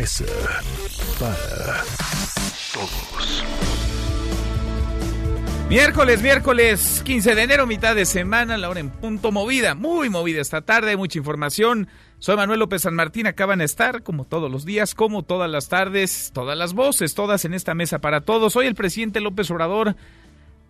Mesa para Todos. Miércoles, miércoles 15 de enero, mitad de semana, la hora en punto movida, muy movida esta tarde, mucha información. Soy Manuel López San Martín, acaban de estar, como todos los días, como todas las tardes, todas las voces, todas en esta mesa para todos. Hoy el presidente López Obrador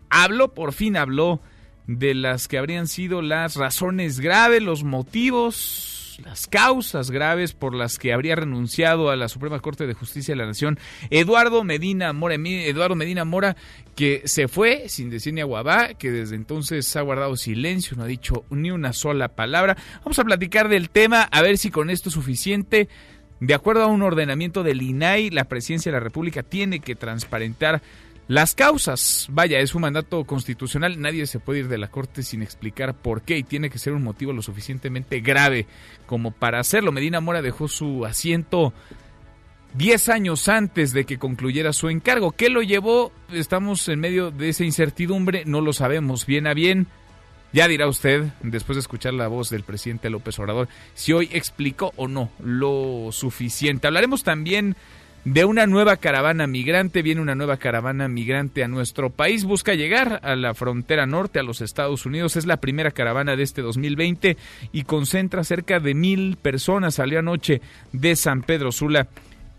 habló, por fin habló, de las que habrían sido las razones graves, los motivos, las causas graves por las que habría renunciado a la Suprema Corte de Justicia de la Nación Eduardo Medina Mora, Eduardo Medina Mora, que se fue sin decir ni aguabá, que desde entonces ha guardado silencio, no ha dicho ni una sola palabra. Vamos a platicar del tema, a ver si con esto es suficiente. De acuerdo a un ordenamiento del INAI, la presidencia de la República tiene que transparentar las causas, vaya, es un mandato constitucional, nadie se puede ir de la Corte sin explicar por qué y tiene que ser un motivo lo suficientemente grave como para hacerlo. Medina Mora dejó su asiento 10 años antes de que concluyera su encargo. ¿Qué lo llevó? Estamos en medio de esa incertidumbre, no lo sabemos bien a bien. Ya dirá usted, después de escuchar la voz del presidente López Obrador, si hoy explicó o no lo suficiente. Hablaremos también de una nueva caravana migrante. Viene una nueva caravana migrante a nuestro país. Busca llegar a la frontera norte, a los Estados Unidos. Es la primera caravana de este 2020 y concentra cerca de mil personas. Salió anoche de San Pedro Sula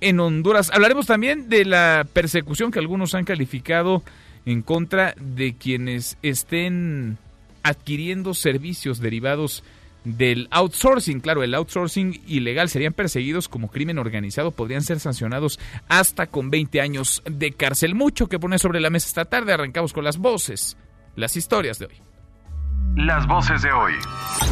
en Honduras. Hablaremos también de la persecución que algunos han calificado en contra de quienes estén adquiriendo servicios derivados del outsourcing. Claro, el outsourcing ilegal serían perseguidos como crimen organizado, podrían ser sancionados hasta con 20 años de cárcel. Mucho que poner sobre la mesa esta tarde. Arrancamos con las voces, las historias de hoy. Las voces de hoy.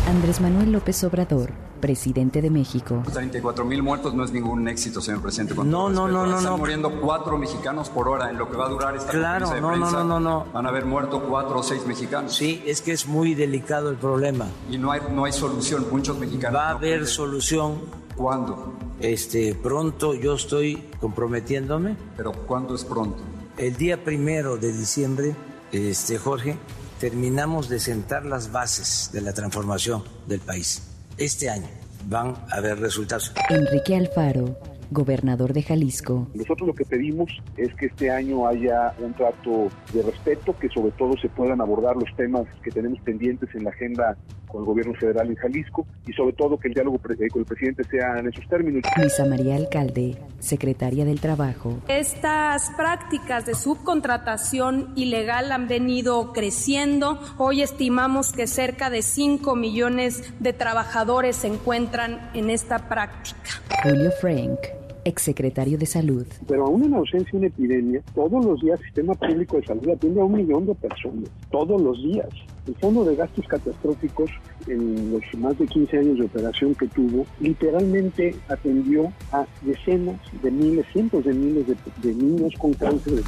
Andrés Manuel López Obrador, presidente de México. 34 mil muertos no es ningún éxito, señor presidente. No, no, no, no, Están no. muriendo cuatro mexicanos por hora en lo que va a durar esta Claro, de no, no, prensa. no, no, no. Van a haber muerto cuatro o seis mexicanos. Sí, es que es muy delicado el problema. Y no hay, no hay solución. Muchos mexicanos. Va a no haber pueden- solución. ¿Cuándo? Este, pronto yo estoy comprometiéndome. Pero ¿cuándo es pronto? El día primero de diciembre, este, Jorge, terminamos de sentar las bases de la transformación del país. Este año van a haber resultados. Enrique Alfaro, gobernador de Jalisco. Nosotros lo que pedimos es que este año haya un trato de respeto, que sobre todo se puedan abordar los temas que tenemos pendientes en la agenda con el gobierno federal en Jalisco y sobre todo que el diálogo eh, con el presidente sea en esos términos. Luisa María Alcalde, secretaria del Trabajo. Estas prácticas de subcontratación ilegal han venido creciendo. Hoy estimamos que cerca de 5 millones de trabajadores se encuentran en esta práctica. Julio Frank, exsecretario de Salud. Pero aún en ausencia de una epidemia, todos los días el sistema público de salud atiende a un millón de personas, todos los días. El Fondo de Gastos Catastróficos, en los más de 15 años de operación que tuvo, literalmente atendió a decenas de miles, cientos de miles de, de niños con cáncer.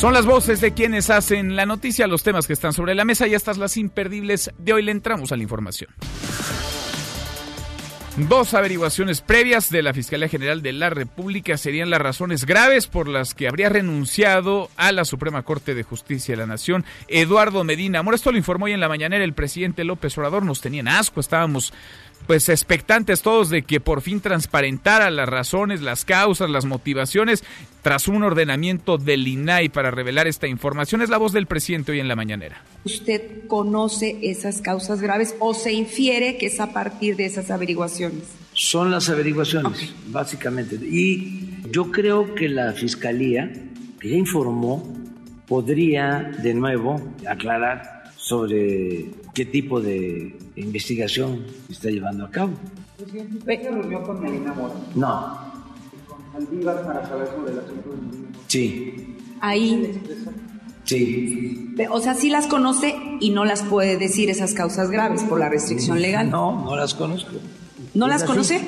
Son las voces de quienes hacen la noticia, los temas que están sobre la mesa y estas las imperdibles de hoy le entramos a la información. Dos averiguaciones previas de la Fiscalía General de la República serían las razones graves por las que habría renunciado a la Suprema Corte de Justicia de la Nación Eduardo Medina Mora. Esto lo informó hoy en la mañanera el presidente López Obrador. Nos tenían asco, estábamos pues expectantes todos de que por fin transparentara las razones, las causas, las motivaciones tras un ordenamiento del INAI para revelar esta información. Es la voz del presidente hoy en la mañanera. ¿Usted conoce esas causas graves o se infiere que es a partir de esas averiguaciones? Son las averiguaciones, básicamente. Y yo creo que la Fiscalía, que ya informó, podría de nuevo aclarar sobre qué tipo de investigación está llevando a cabo. ¿Usted se reunió con Medina Mora? No, ¿Con Saldívar para saber sobre el asunto de Medina Mora? sí, Ahí, sí. o sea, sí las conoce y no las puede decir esas causas graves por la restricción legal. No, no las conozco. ¿No Es las así, conoce?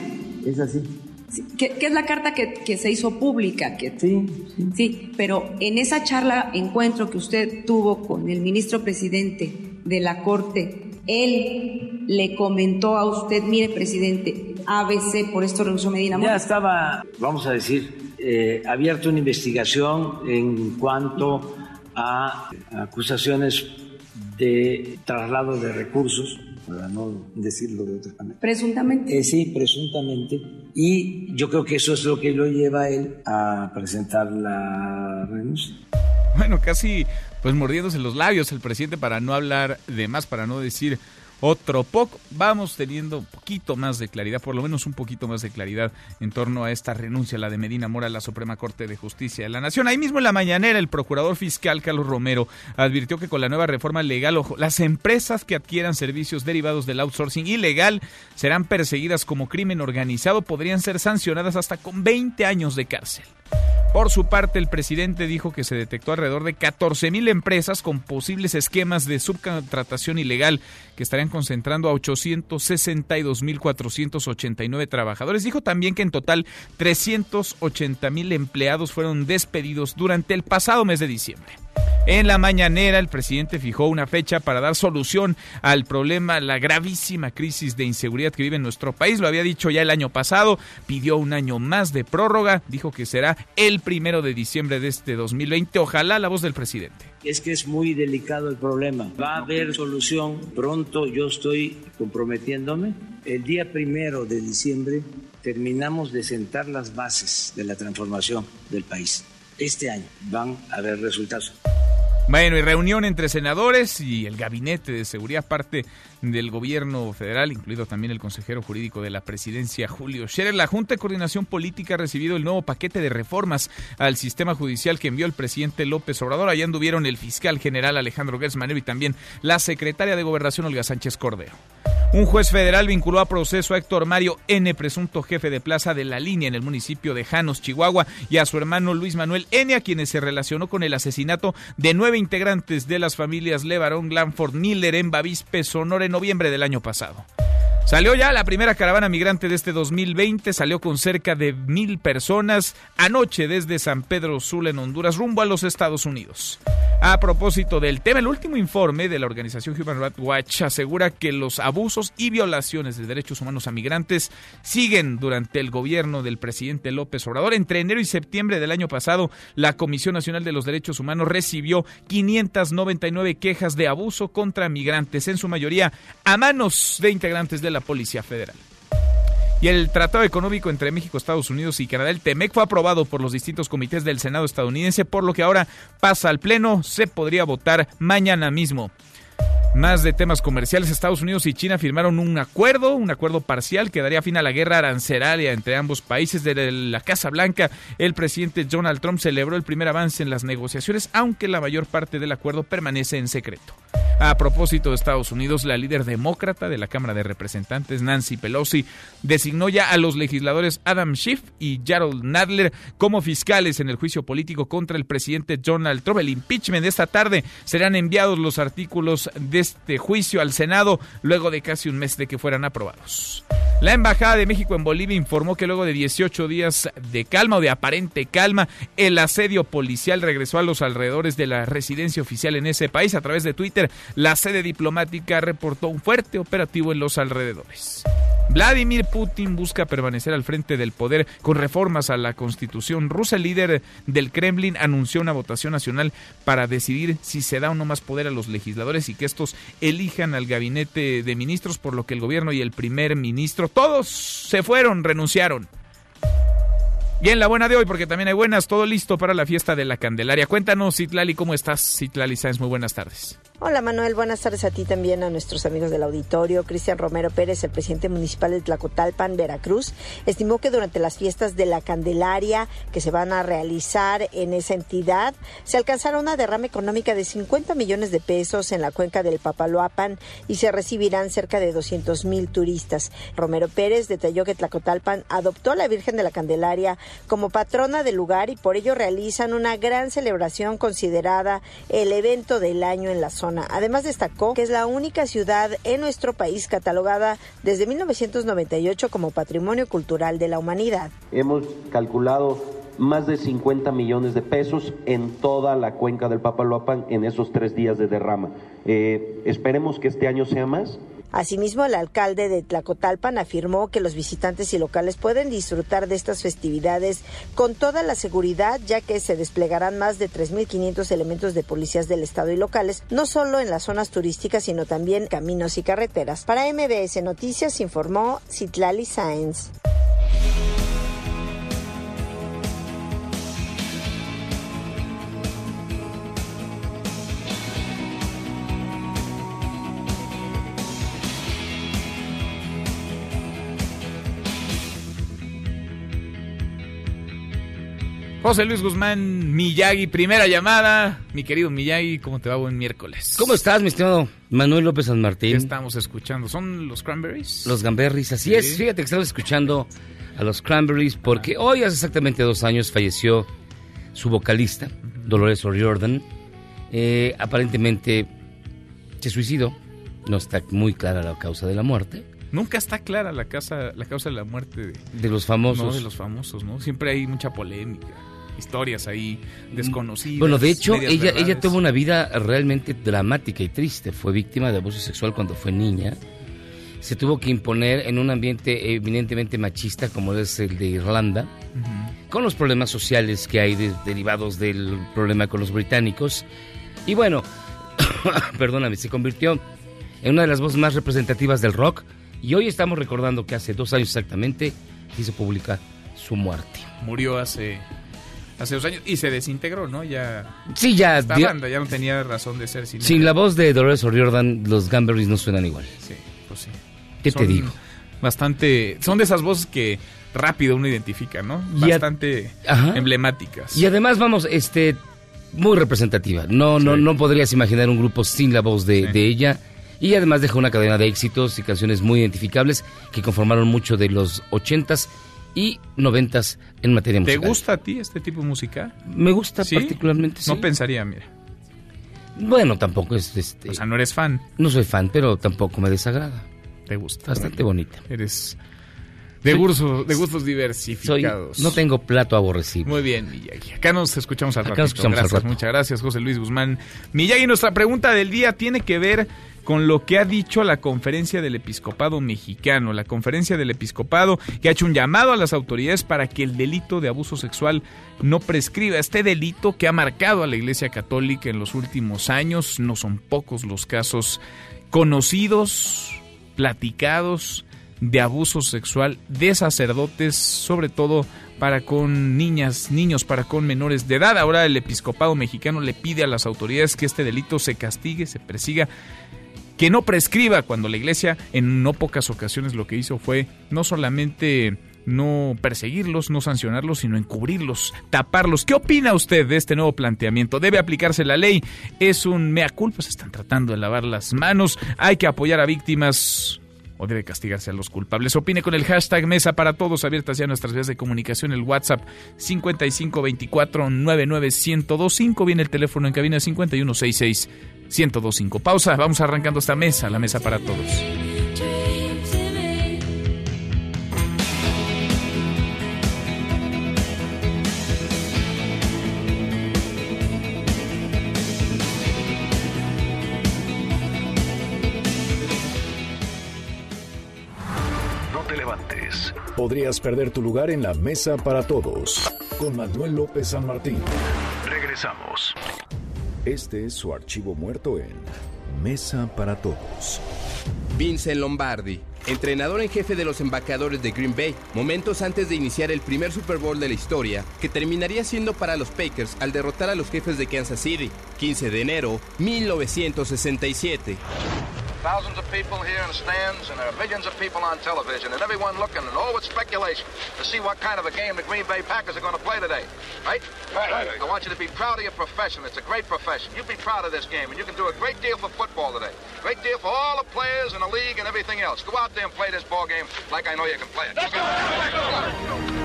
Es así. Sí, ¿Qué, qué es la carta que, que se hizo pública? Que, sí, sí. pero en esa charla, encuentro que usted tuvo con el ministro presidente de la Corte, él le comentó a usted, mire, presidente, ABC, por esto renunció Medina Ya estaba, vamos a decir, eh, abierta una investigación en cuanto a acusaciones de traslado de recursos, para no decirlo de otra manera. Presuntamente. Eh, sí, presuntamente. Y yo creo que eso es lo que lo lleva a él a presentar la renuncia. Bueno, casi pues mordiéndose los labios el presidente para no hablar de más, para no decir otro poco. Vamos teniendo un poquito más de claridad, por lo menos un poquito más de claridad en torno a esta renuncia, la de Medina Mora a la Suprema Corte de Justicia de la Nación. Ahí mismo en la mañanera, el procurador fiscal Carlos Romero advirtió que con la nueva reforma legal, ojo, las empresas que adquieran servicios derivados del outsourcing ilegal serán perseguidas como crimen organizado, podrían ser sancionadas hasta con 20 años de cárcel. Por su parte, el presidente dijo que se detectó alrededor de 14 mil empresas con posibles esquemas de subcontratación ilegal que estarían concentrando a 862 mil 489 trabajadores. Dijo también que en total 380 mil empleados fueron despedidos durante el pasado mes de diciembre. En la mañanera, el presidente fijó una fecha para dar solución al problema, la gravísima crisis de inseguridad que vive en nuestro país. Lo había dicho ya el año pasado, pidió un año más de prórroga, dijo que será el primero de diciembre de este 2020. Ojalá la voz del presidente. Es que es muy delicado el problema. Va a haber solución pronto. Yo estoy comprometiéndome. El día primero de diciembre terminamos de sentar las bases de la transformación del país. Este año van a haber resultados. Bueno, y reunión entre senadores y el gabinete de seguridad, parte del gobierno federal, incluido también el consejero jurídico de la presidencia, Julio Scherer. La Junta de Coordinación Política ha recibido el nuevo paquete de reformas al sistema judicial que envió el presidente López Obrador. Allá anduvieron el fiscal general Alejandro Gersmanero y también la secretaria de Gobernación, Olga Sánchez Cordero. Un juez federal vinculó a proceso a Héctor Mario N., presunto jefe de plaza de la línea en el municipio de Janos, Chihuahua, y a su hermano Luis Manuel N., a quienes se relacionó con el asesinato de nueve integrantes de las familias Levarón, Glanford, Miller en Bavispe, Sonora, en noviembre del año pasado. Salió ya la primera caravana migrante de este 2020, salió con cerca de mil personas anoche desde San Pedro Sula en Honduras rumbo a los Estados Unidos. A propósito del tema, el último informe de la organización Human Rights Watch asegura que los abusos y violaciones de derechos humanos a migrantes siguen durante el gobierno del presidente López Obrador. Entre enero y septiembre del año pasado, la Comisión Nacional de los Derechos Humanos recibió 599 quejas de abuso contra migrantes, en su mayoría a manos de integrantes de la Policía Federal. Y el Tratado Económico entre México, Estados Unidos y Canadá, el TEMEC, fue aprobado por los distintos comités del Senado estadounidense, por lo que ahora pasa al Pleno, se podría votar mañana mismo. Más de temas comerciales, Estados Unidos y China firmaron un acuerdo, un acuerdo parcial que daría fin a la guerra arancelaria entre ambos países. De la Casa Blanca, el presidente Donald Trump celebró el primer avance en las negociaciones, aunque la mayor parte del acuerdo permanece en secreto. A propósito de Estados Unidos, la líder demócrata de la Cámara de Representantes, Nancy Pelosi, designó ya a los legisladores Adam Schiff y Gerald Nadler como fiscales en el juicio político contra el presidente Donald Trump. El impeachment de esta tarde serán enviados los artículos de este juicio al Senado luego de casi un mes de que fueran aprobados. La Embajada de México en Bolivia informó que luego de 18 días de calma o de aparente calma, el asedio policial regresó a los alrededores de la residencia oficial en ese país. A través de Twitter, la sede diplomática reportó un fuerte operativo en los alrededores. Vladimir Putin busca permanecer al frente del poder con reformas a la constitución rusa. El líder del Kremlin anunció una votación nacional para decidir si se da o no más poder a los legisladores y que estos elijan al gabinete de ministros, por lo que el gobierno y el primer ministro, todos se fueron, renunciaron. Bien, la buena de hoy, porque también hay buenas, todo listo para la fiesta de la Candelaria. Cuéntanos, Citlali, ¿cómo estás? Citlali Sáenz, muy buenas tardes. Hola Manuel, buenas tardes a ti también, a nuestros amigos del auditorio. Cristian Romero Pérez, el presidente municipal de Tlacotalpan, Veracruz, estimó que durante las fiestas de la Candelaria que se van a realizar en esa entidad, se alcanzará una derrama económica de 50 millones de pesos en la cuenca del Papaloapan y se recibirán cerca de 200 mil turistas. Romero Pérez detalló que Tlacotalpan adoptó a la Virgen de la Candelaria como patrona del lugar y por ello realizan una gran celebración considerada el evento del año en la zona Además destacó que es la única ciudad en nuestro país catalogada desde 1998 como Patrimonio Cultural de la Humanidad. Hemos calculado más de 50 millones de pesos en toda la cuenca del Papaloapan en esos tres días de derrama. Eh, esperemos que este año sea más. Asimismo, el alcalde de Tlacotalpan afirmó que los visitantes y locales pueden disfrutar de estas festividades con toda la seguridad, ya que se desplegarán más de 3.500 elementos de policías del Estado y locales, no solo en las zonas turísticas, sino también caminos y carreteras. Para MBS Noticias informó Citlali Sáenz. José Luis Guzmán Miyagi, primera llamada. Mi querido Miyagi, ¿cómo te va? Buen miércoles. ¿Cómo estás, mi estimado Manuel López San Martín? ¿Qué estamos escuchando? ¿Son los Cranberries? Los Gamberries, así Sí. es. Fíjate que estamos escuchando a los Cranberries porque hoy, hace exactamente dos años, falleció su vocalista, Dolores O'Riordan. Eh, aparentemente se suicidó. No está muy clara la causa de la muerte. Nunca está clara la, casa, la causa de la muerte de, De los famosos. No, de los famosos, ¿no? Siempre hay mucha polémica, historias ahí desconocidas. Bueno, de hecho, ella, ella tuvo una vida realmente dramática y triste. Fue víctima de abuso sexual cuando fue niña. Se tuvo que imponer en un ambiente eminentemente machista como es el de Irlanda, con los problemas sociales que hay de- derivados del problema con los británicos. Y bueno, perdóname, se convirtió en una de las voces más representativas del rock. Y hoy estamos recordando que hace dos años exactamente hizo pública su muerte. Murió hace, hace dos años y se desintegró, ¿no? Ya. Sí, ya Esta dio- banda ya no tenía razón de ser sin, Sin la voz de Dolores O'Riordan, los Gamberries no suenan igual. Sí, pues sí. ¿Qué te digo? Bastante. Son de esas voces que rápido uno identifica, ¿no? A- Bastante emblemáticas. Y además, vamos, este, muy representativa. No, no, no podrías imaginar un grupo sin la voz de, de ella. Y además dejó una cadena de éxitos y canciones muy identificables que conformaron mucho de los ochentas y noventas en materia ¿Te musical. gusta a ti este tipo de música? Me gusta ¿Sí? particularmente, sí. No pensaría, mira. Bueno, tampoco es... Este, O sea, no eres fan. No soy fan, pero tampoco me desagrada. Te gusta. Bastante bonita. Eres de, gustos, de gustos Soy, diversificados. no tengo plato aborrecible. Muy bien, Miyagi. Acá nos escuchamos al Acá ratito. nos escuchamos al gracias, rato. muchas gracias, José Luis Guzmán. Miyagi, nuestra pregunta del día tiene que ver con lo que ha dicho la conferencia del episcopado mexicano. La conferencia del episcopado que ha hecho un llamado a las autoridades para que el delito de abuso sexual no prescriba. Este delito que ha marcado a la Iglesia Católica en los últimos años, no son pocos los casos conocidos, platicados de abuso sexual de sacerdotes, sobre todo para con niñas, niños, para con menores de edad. Ahora el episcopado mexicano le pide a las autoridades que este delito se castigue, se persiga, que no prescriba cuando la iglesia en no pocas ocasiones lo que hizo fue no solamente no perseguirlos, no sancionarlos, sino encubrirlos, taparlos. ¿Qué opina usted de este nuevo planteamiento? ¿Debe aplicarse la ley? ¿Es un mea culpa? ¿Se están tratando de lavar las manos? ¿Hay que apoyar a víctimas? ¿O debe castigarse a los culpables? Opine con el hashtag Mesa para Todos, abiertas ya nuestras vías de comunicación, el WhatsApp 5524-99125, viene el teléfono en cabina 5166-1025. Pausa, vamos arrancando esta mesa, la Mesa para Todos. Podrías perder tu lugar en la mesa para todos. Con Manuel López San Martín. Regresamos. Este es su archivo muerto en Mesa para Todos. Vincent Lombardi, entrenador en jefe de los embajadores de Green Bay, momentos antes de iniciar el primer Super Bowl de la historia, que terminaría siendo para los Packers al derrotar a los jefes de Kansas City, 15 de enero 1967. Thousands of people here in the stands, and there are millions of people on television, and everyone looking, and all it's speculation to see what kind of a game the Green Bay Packers are going to play today. Right? Right. I want you to be proud of your profession. It's a great profession. You be proud of this game, and you can do a great deal for football today. Great deal for all the players in the league and everything else. Go out there and play this ball game like I know you can play it.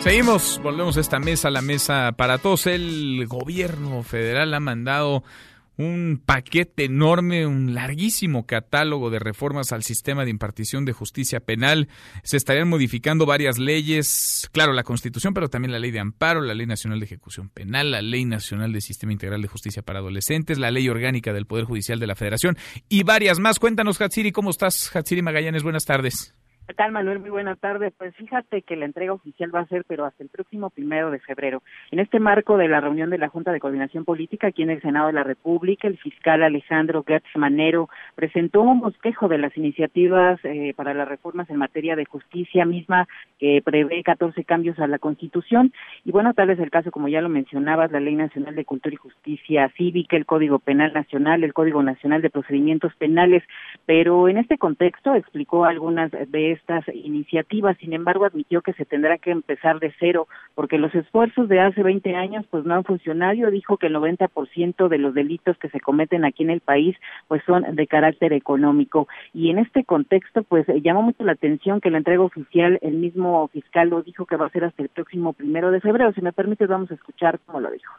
Seguimos, volvemos a esta mesa, la mesa para todos. El gobierno federal ha mandado un paquete enorme, un larguísimo catálogo de reformas al sistema de impartición de justicia penal. Se estarían modificando varias leyes, claro, la Constitución, pero también la Ley de Amparo, la Ley Nacional de Ejecución Penal, la Ley Nacional de Sistema Integral de Justicia para Adolescentes, la Ley Orgánica del Poder Judicial de la Federación y varias más. Cuéntanos, Hatsiri, ¿cómo estás? Hatsiri Magallanes, buenas tardes. ¿Qué tal, Manuel? Muy buena tarde. Pues fíjate que la entrega oficial va a ser, pero hasta el próximo primero de febrero. En este marco de la reunión de la Junta de Coordinación Política aquí en el Senado de la República, el fiscal Alejandro Gertz Manero presentó un bosquejo de las iniciativas eh, para las reformas en materia de justicia misma que prevé 14 cambios a la Constitución. Y bueno, tal es el caso, como ya lo mencionabas, la Ley Nacional de Cultura y Justicia Cívica, el Código Penal Nacional, el Código Nacional de Procedimientos Penales. Pero en este contexto explicó algunas de estas iniciativas. Sin embargo, admitió que se tendrá que empezar de cero porque los esfuerzos de hace 20 años pues no han funcionado. Dijo que el 90% de los delitos que se cometen aquí en el país pues son de carácter económico. Y en este contexto pues llamó mucho la atención que la entrega oficial, el mismo fiscal lo dijo que va a ser hasta el próximo primero de febrero. Si me permite, vamos a escuchar cómo lo dijo.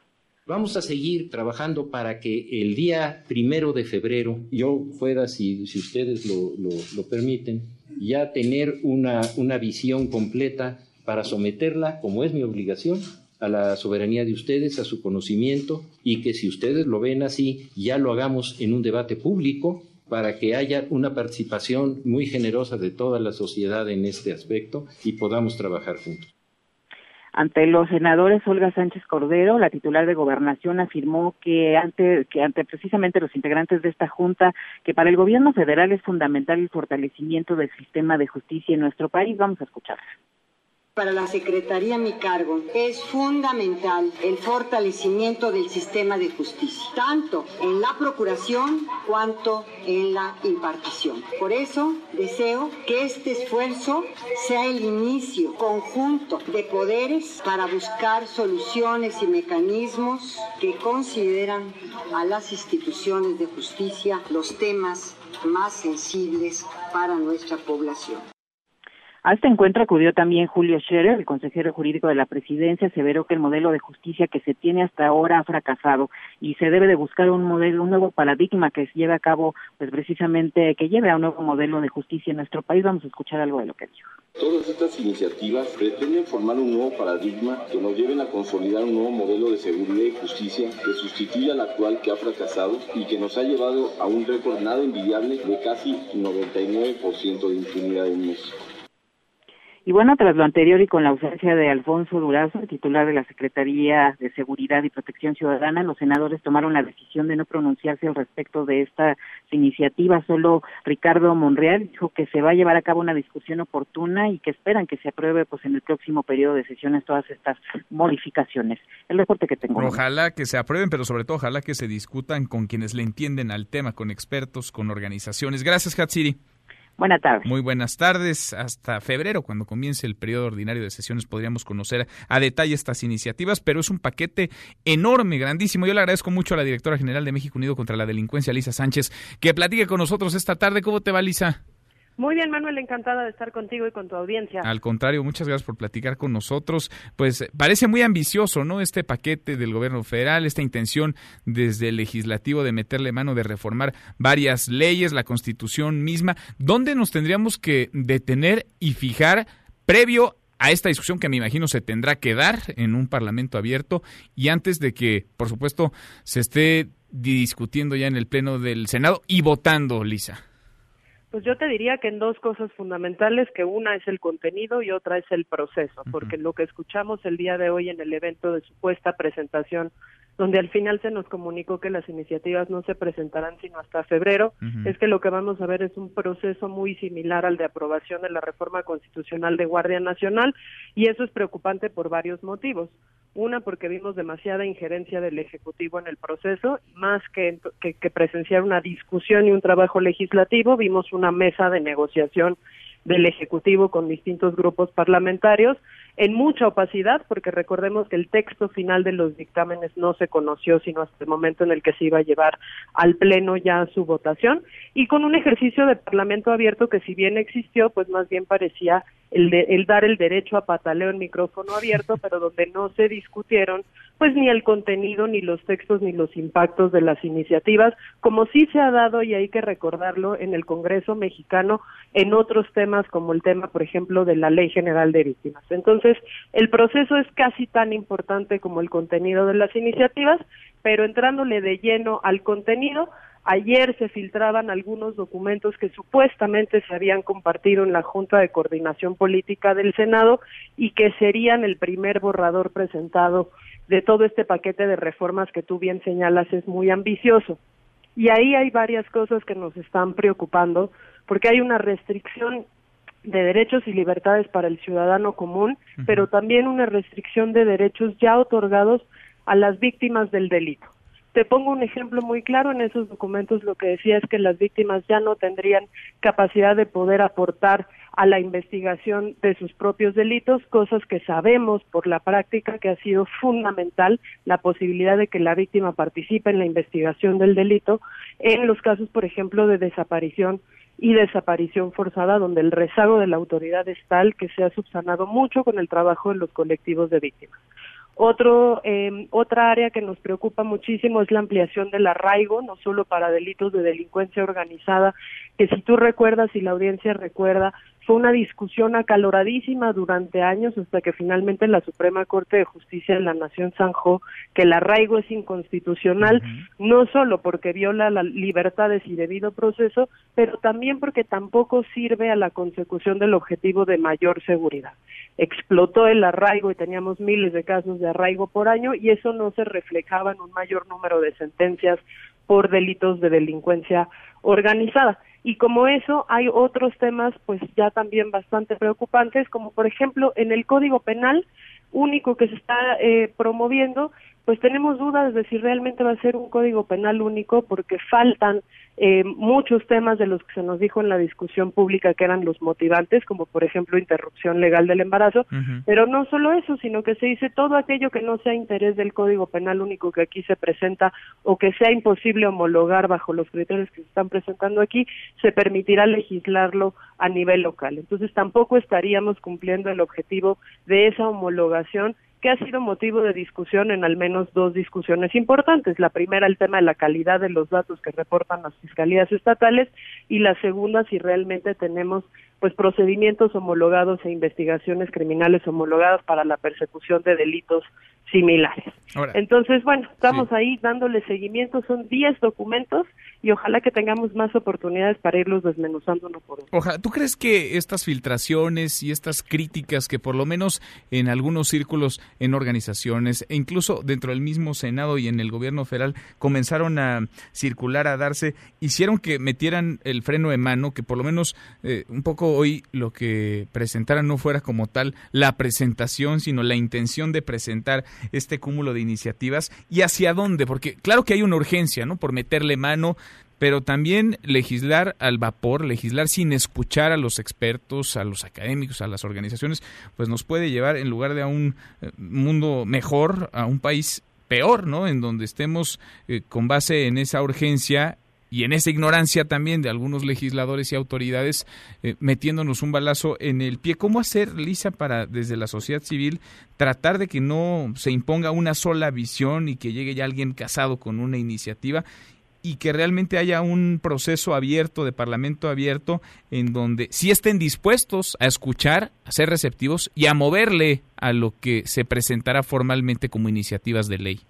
Vamos a seguir trabajando para que el día primero de febrero, yo si, si ustedes lo, lo, lo permiten, ya tener una, una visión completa para someterla, como es mi obligación, a la soberanía de ustedes, a su conocimiento, y que si ustedes lo ven así, ya lo hagamos en un debate público para que haya una participación muy generosa de toda la sociedad en este aspecto y podamos trabajar juntos. Ante los senadores, Olga Sánchez Cordero, la titular de Gobernación, afirmó que ante, que ante precisamente los integrantes de esta Junta, que para el gobierno federal es fundamental el fortalecimiento del sistema de justicia en nuestro país. Vamos a escucharla. Para la Secretaría a mi cargo es fundamental el fortalecimiento del sistema de justicia, tanto en la procuración cuanto en la impartición. Por eso deseo que este esfuerzo sea el inicio conjunto de poderes para buscar soluciones y mecanismos que consideran a las instituciones de justicia los temas más sensibles para nuestra población. A este encuentro acudió también Julio Scherer, el consejero jurídico de la presidencia, aseveró que el modelo de justicia que se tiene hasta ahora ha fracasado y se debe de buscar un modelo, un nuevo paradigma que se lleve a cabo, pues precisamente que lleve a un nuevo modelo de justicia en nuestro país. Vamos a escuchar algo de lo que dijo. Todas estas iniciativas pretenden formar un nuevo paradigma que nos lleven a consolidar un nuevo modelo de seguridad y justicia que sustituya al actual que ha fracasado y que nos ha llevado a un récord nada envidiable de casi 99% de impunidad en México. Y bueno, tras lo anterior y con la ausencia de Alfonso Durazo, titular de la Secretaría de Seguridad y Protección Ciudadana, los senadores tomaron la decisión de no pronunciarse al respecto de esta iniciativa. Solo Ricardo Monreal dijo que se va a llevar a cabo una discusión oportuna y que esperan que se apruebe pues en el próximo periodo de sesiones todas estas modificaciones. El reporte que tengo. Ojalá que se aprueben, pero sobre todo ojalá que se discutan con quienes le entienden al tema, con expertos, con organizaciones. Gracias, Hatsiri. Buenas tardes. Muy buenas tardes. Hasta febrero, cuando comience el periodo ordinario de sesiones, podríamos conocer a detalle estas iniciativas, pero es un paquete enorme, grandísimo. Yo le agradezco mucho a la directora general de México Unido contra la Delincuencia, Lisa Sánchez, que platique con nosotros esta tarde. ¿Cómo te va, Lisa? Muy bien, Manuel, encantada de estar contigo y con tu audiencia. Al contrario, muchas gracias por platicar con nosotros. Pues parece muy ambicioso, ¿no? Este paquete del gobierno federal, esta intención desde el legislativo de meterle mano, de reformar varias leyes, la constitución misma. ¿Dónde nos tendríamos que detener y fijar previo a esta discusión que me imagino se tendrá que dar en un parlamento abierto y antes de que, por supuesto, se esté discutiendo ya en el Pleno del Senado y votando, Lisa? Pues yo te diría que en dos cosas fundamentales, que una es el contenido y otra es el proceso, porque lo que escuchamos el día de hoy en el evento de supuesta presentación, donde al final se nos comunicó que las iniciativas no se presentarán sino hasta febrero, es que lo que vamos a ver es un proceso muy similar al de aprobación de la reforma constitucional de Guardia Nacional y eso es preocupante por varios motivos. Una, porque vimos demasiada injerencia del Ejecutivo en el proceso, más que, que, presenciar una discusión y un trabajo legislativo, vimos una mesa de negociación del Ejecutivo con distintos grupos parlamentarios en mucha opacidad, porque recordemos que el texto final de los dictámenes no se conoció sino hasta el momento en el que se iba a llevar al Pleno ya su votación, y con un ejercicio de Parlamento abierto que si bien existió, pues más bien parecía el, de, el dar el derecho a pataleo en micrófono abierto, pero donde no se discutieron pues ni el contenido, ni los textos, ni los impactos de las iniciativas, como sí se ha dado, y hay que recordarlo, en el Congreso mexicano, en otros temas como el tema, por ejemplo, de la Ley General de Víctimas. Entonces, el proceso es casi tan importante como el contenido de las iniciativas, pero entrándole de lleno al contenido, Ayer se filtraban algunos documentos que supuestamente se habían compartido en la Junta de Coordinación Política del Senado y que serían el primer borrador presentado de todo este paquete de reformas que tú bien señalas es muy ambicioso. Y ahí hay varias cosas que nos están preocupando, porque hay una restricción de derechos y libertades para el ciudadano común, pero también una restricción de derechos ya otorgados a las víctimas del delito. Te pongo un ejemplo muy claro, en esos documentos lo que decía es que las víctimas ya no tendrían capacidad de poder aportar a la investigación de sus propios delitos, cosas que sabemos por la práctica que ha sido fundamental la posibilidad de que la víctima participe en la investigación del delito en los casos, por ejemplo, de desaparición y desaparición forzada, donde el rezago de la autoridad es tal que se ha subsanado mucho con el trabajo de los colectivos de víctimas. Otro, eh, otra área que nos preocupa muchísimo es la ampliación del arraigo, no solo para delitos de delincuencia organizada, que si tú recuerdas y la audiencia recuerda, fue una discusión acaloradísima durante años hasta que finalmente la Suprema Corte de Justicia de la Nación zanjó que el arraigo es inconstitucional, no solo porque viola las libertades y debido proceso, pero también porque tampoco sirve a la consecución del objetivo de mayor seguridad. Explotó el arraigo y teníamos miles de casos de arraigo por año y eso no se reflejaba en un mayor número de sentencias por delitos de delincuencia organizada. Y como eso, hay otros temas pues ya también bastante preocupantes, como por ejemplo en el Código Penal único que se está eh, promoviendo, pues tenemos dudas de si realmente va a ser un código penal único porque faltan eh, muchos temas de los que se nos dijo en la discusión pública que eran los motivantes, como por ejemplo interrupción legal del embarazo, pero no solo eso, sino que se dice todo aquello que no sea interés del código penal único que aquí se presenta o que sea imposible homologar bajo los criterios que se están presentando aquí, se permitirá legislarlo a nivel local. Entonces tampoco estaríamos cumpliendo el objetivo de esa homologación que ha sido motivo de discusión en al menos dos discusiones importantes. La primera, el tema de la calidad de los datos que reportan las fiscalías estatales y la segunda, si realmente tenemos pues procedimientos homologados e investigaciones criminales homologadas para la persecución de delitos similares. Entonces, bueno, estamos ahí dándole seguimiento, son 10 documentos y ojalá que tengamos más oportunidades para irlos desmenuzando uno por uno. Ojalá, ¿tú crees que estas filtraciones y estas críticas que por lo menos en algunos círculos, en organizaciones e incluso dentro del mismo Senado y en el gobierno federal comenzaron a circular, a darse, hicieron que metieran el freno de mano, que por lo menos eh, un poco hoy lo que presentaran no fuera como tal la presentación, sino la intención de presentar este cúmulo de iniciativas y hacia dónde, porque claro que hay una urgencia, ¿no? Por meterle mano, pero también legislar al vapor, legislar sin escuchar a los expertos, a los académicos, a las organizaciones, pues nos puede llevar en lugar de a un eh, mundo mejor, a un país peor, ¿no? En donde estemos eh, con base en esa urgencia y en esa ignorancia también de algunos legisladores y autoridades eh, metiéndonos un balazo en el pie. ¿Cómo hacer, Lisa, para desde la sociedad civil tratar de que no se imponga una sola visión y que llegue ya alguien casado con una iniciativa y que realmente haya un proceso abierto, de parlamento abierto, en donde sí estén dispuestos a escuchar, a ser receptivos y a moverle a lo que se presentará formalmente como iniciativas de ley?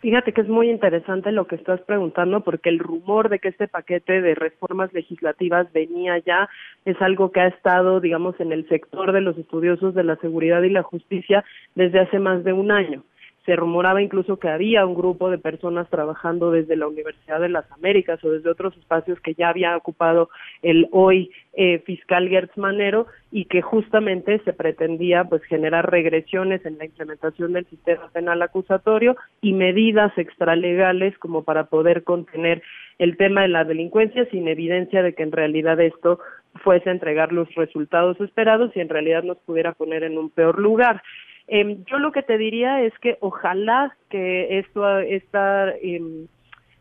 Fíjate que es muy interesante lo que estás preguntando porque el rumor de que este paquete de reformas legislativas venía ya es algo que ha estado, digamos, en el sector de los estudiosos de la seguridad y la justicia desde hace más de un año se rumoraba incluso que había un grupo de personas trabajando desde la Universidad de las Américas o desde otros espacios que ya había ocupado el hoy eh, fiscal Gertz Manero y que justamente se pretendía pues generar regresiones en la implementación del sistema penal acusatorio y medidas extralegales como para poder contener el tema de la delincuencia sin evidencia de que en realidad esto fuese entregar los resultados esperados y en realidad nos pudiera poner en un peor lugar. Em, yo lo que te diría es que ojalá que esto, esta, eh,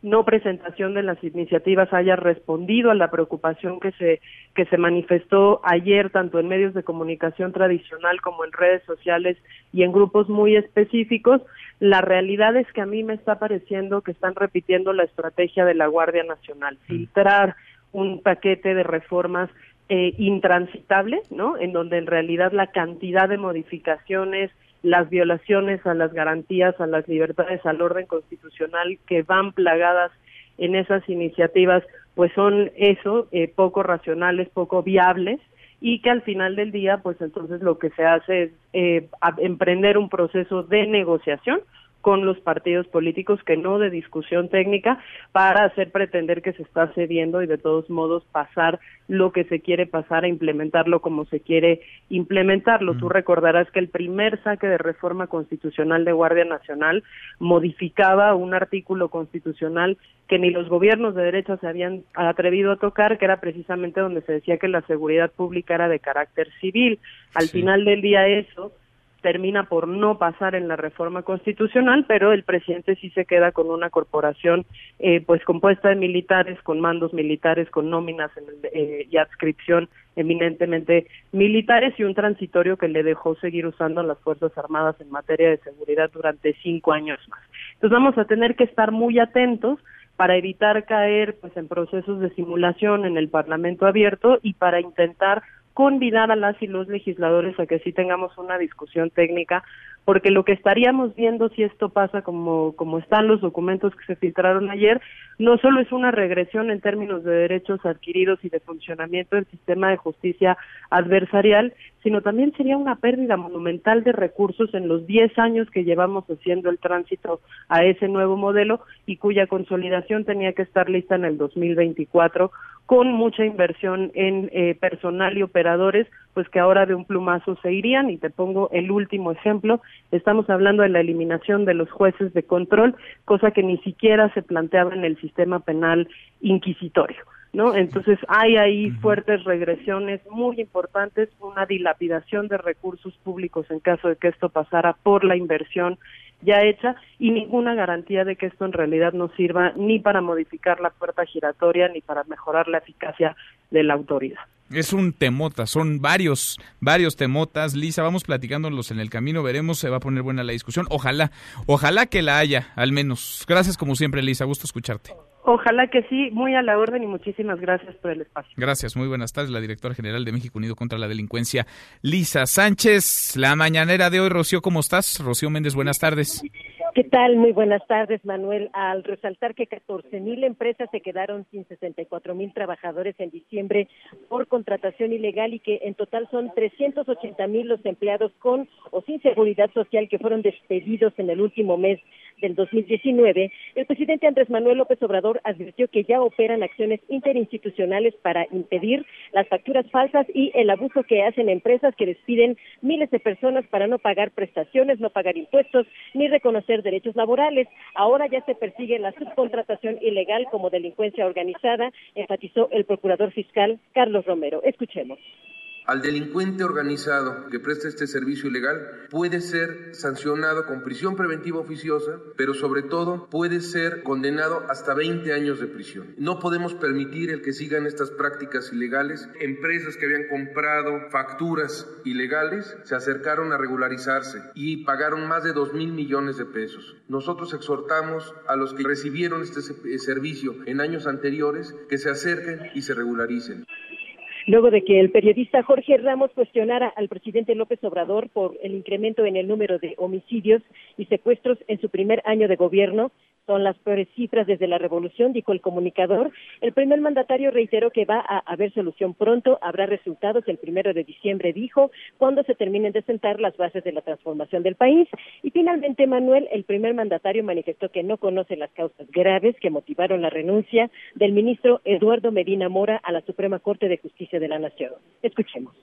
no presentación de las iniciativas haya respondido a la preocupación que se que se manifestó ayer tanto en medios de comunicación tradicional como en redes sociales y en grupos muy específicos. La realidad es que a mí me está pareciendo que están repitiendo la estrategia de la Guardia Nacional, mm. filtrar un paquete de reformas eh, intransitable, ¿no? En donde en realidad la cantidad de modificaciones las violaciones a las garantías, a las libertades, al orden constitucional que van plagadas en esas iniciativas, pues son eso, eh, poco racionales, poco viables y que al final del día, pues entonces lo que se hace es eh, emprender un proceso de negociación con los partidos políticos que no de discusión técnica para hacer pretender que se está cediendo y de todos modos pasar lo que se quiere pasar a implementarlo como se quiere implementarlo. Tú recordarás que el primer saque de reforma constitucional de Guardia Nacional modificaba un artículo constitucional que ni los gobiernos de derecha se habían atrevido a tocar, que era precisamente donde se decía que la seguridad pública era de carácter civil. Al final del día eso termina por no pasar en la reforma constitucional, pero el presidente sí se queda con una corporación eh, pues compuesta de militares, con mandos militares, con nóminas eh, y adscripción eminentemente militares y un transitorio que le dejó seguir usando las Fuerzas Armadas en materia de seguridad durante cinco años más. Entonces vamos a tener que estar muy atentos para evitar caer pues en procesos de simulación en el Parlamento abierto y para intentar convidar a las y los legisladores a que sí tengamos una discusión técnica, porque lo que estaríamos viendo si esto pasa como, como están los documentos que se filtraron ayer, no solo es una regresión en términos de derechos adquiridos y de funcionamiento del sistema de justicia adversarial, sino también sería una pérdida monumental de recursos en los 10 años que llevamos haciendo el tránsito a ese nuevo modelo y cuya consolidación tenía que estar lista en el 2024 con mucha inversión en eh, personal y operadores, pues que ahora de un plumazo se irían. Y te pongo el último ejemplo, estamos hablando de la eliminación de los jueces de control, cosa que ni siquiera se planteaba en el sistema penal inquisitorio. ¿No? Entonces hay ahí fuertes regresiones muy importantes, una dilapidación de recursos públicos en caso de que esto pasara por la inversión ya hecha y ninguna garantía de que esto en realidad no sirva ni para modificar la puerta giratoria ni para mejorar la eficacia de la autoridad. Es un temota, son varios, varios temotas. Lisa, vamos platicándolos en el camino, veremos, se va a poner buena la discusión. Ojalá, ojalá que la haya, al menos. Gracias como siempre, Lisa, gusto escucharte. Ojalá que sí, muy a la orden y muchísimas gracias por el espacio. Gracias, muy buenas tardes, la directora general de México Unido contra la Delincuencia, Lisa Sánchez. La mañanera de hoy, Rocío, ¿cómo estás? Rocío Méndez, buenas tardes. ¿Qué tal? Muy buenas tardes, Manuel. Al resaltar que 14 mil empresas se quedaron sin 64 mil trabajadores en diciembre por contratación ilegal y que en total son 380 mil los empleados con o sin seguridad social que fueron despedidos en el último mes del 2019, el presidente Andrés Manuel López Obrador advirtió que ya operan acciones interinstitucionales para impedir las facturas falsas y el abuso que hacen empresas que despiden miles de personas para no pagar prestaciones, no pagar impuestos ni reconocer derechos laborales. Ahora ya se persigue la subcontratación ilegal como delincuencia organizada, enfatizó el procurador fiscal Carlos Romero. Escuchemos al delincuente organizado que presta este servicio ilegal puede ser sancionado con prisión preventiva oficiosa, pero sobre todo puede ser condenado hasta 20 años de prisión. No podemos permitir el que sigan estas prácticas ilegales. Empresas que habían comprado facturas ilegales se acercaron a regularizarse y pagaron más de 2 mil millones de pesos. Nosotros exhortamos a los que recibieron este servicio en años anteriores que se acerquen y se regularicen luego de que el periodista Jorge Ramos cuestionara al presidente López Obrador por el incremento en el número de homicidios y secuestros en su primer año de gobierno. Son las peores cifras desde la revolución, dijo el comunicador. El primer mandatario reiteró que va a haber solución pronto, habrá resultados el primero de diciembre, dijo, cuando se terminen de sentar las bases de la transformación del país. Y finalmente, Manuel, el primer mandatario manifestó que no conoce las causas graves que motivaron la renuncia del ministro Eduardo Medina Mora a la Suprema Corte de Justicia de la Nación. Escuchemos.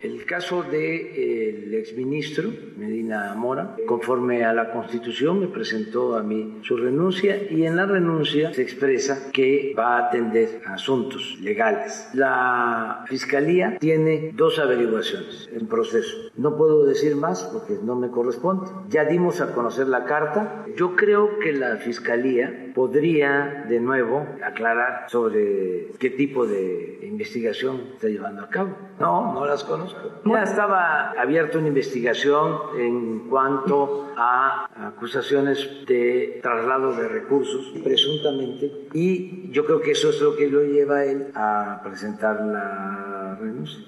El caso del de, eh, exministro Medina Mora, conforme a la Constitución, me presentó a mí su renuncia y en la renuncia se expresa que va a atender asuntos legales. La Fiscalía tiene dos averiguaciones en proceso. No puedo decir más porque no me corresponde. Ya dimos a conocer la carta. Yo creo que la Fiscalía podría de nuevo aclarar sobre qué tipo de investigación está llevando a cabo. No, no las conozco. Ya estaba abierta una investigación en cuanto a acusaciones de traslado de recursos, presuntamente, y yo creo que eso es lo que lo lleva a él a presentar la renuncia.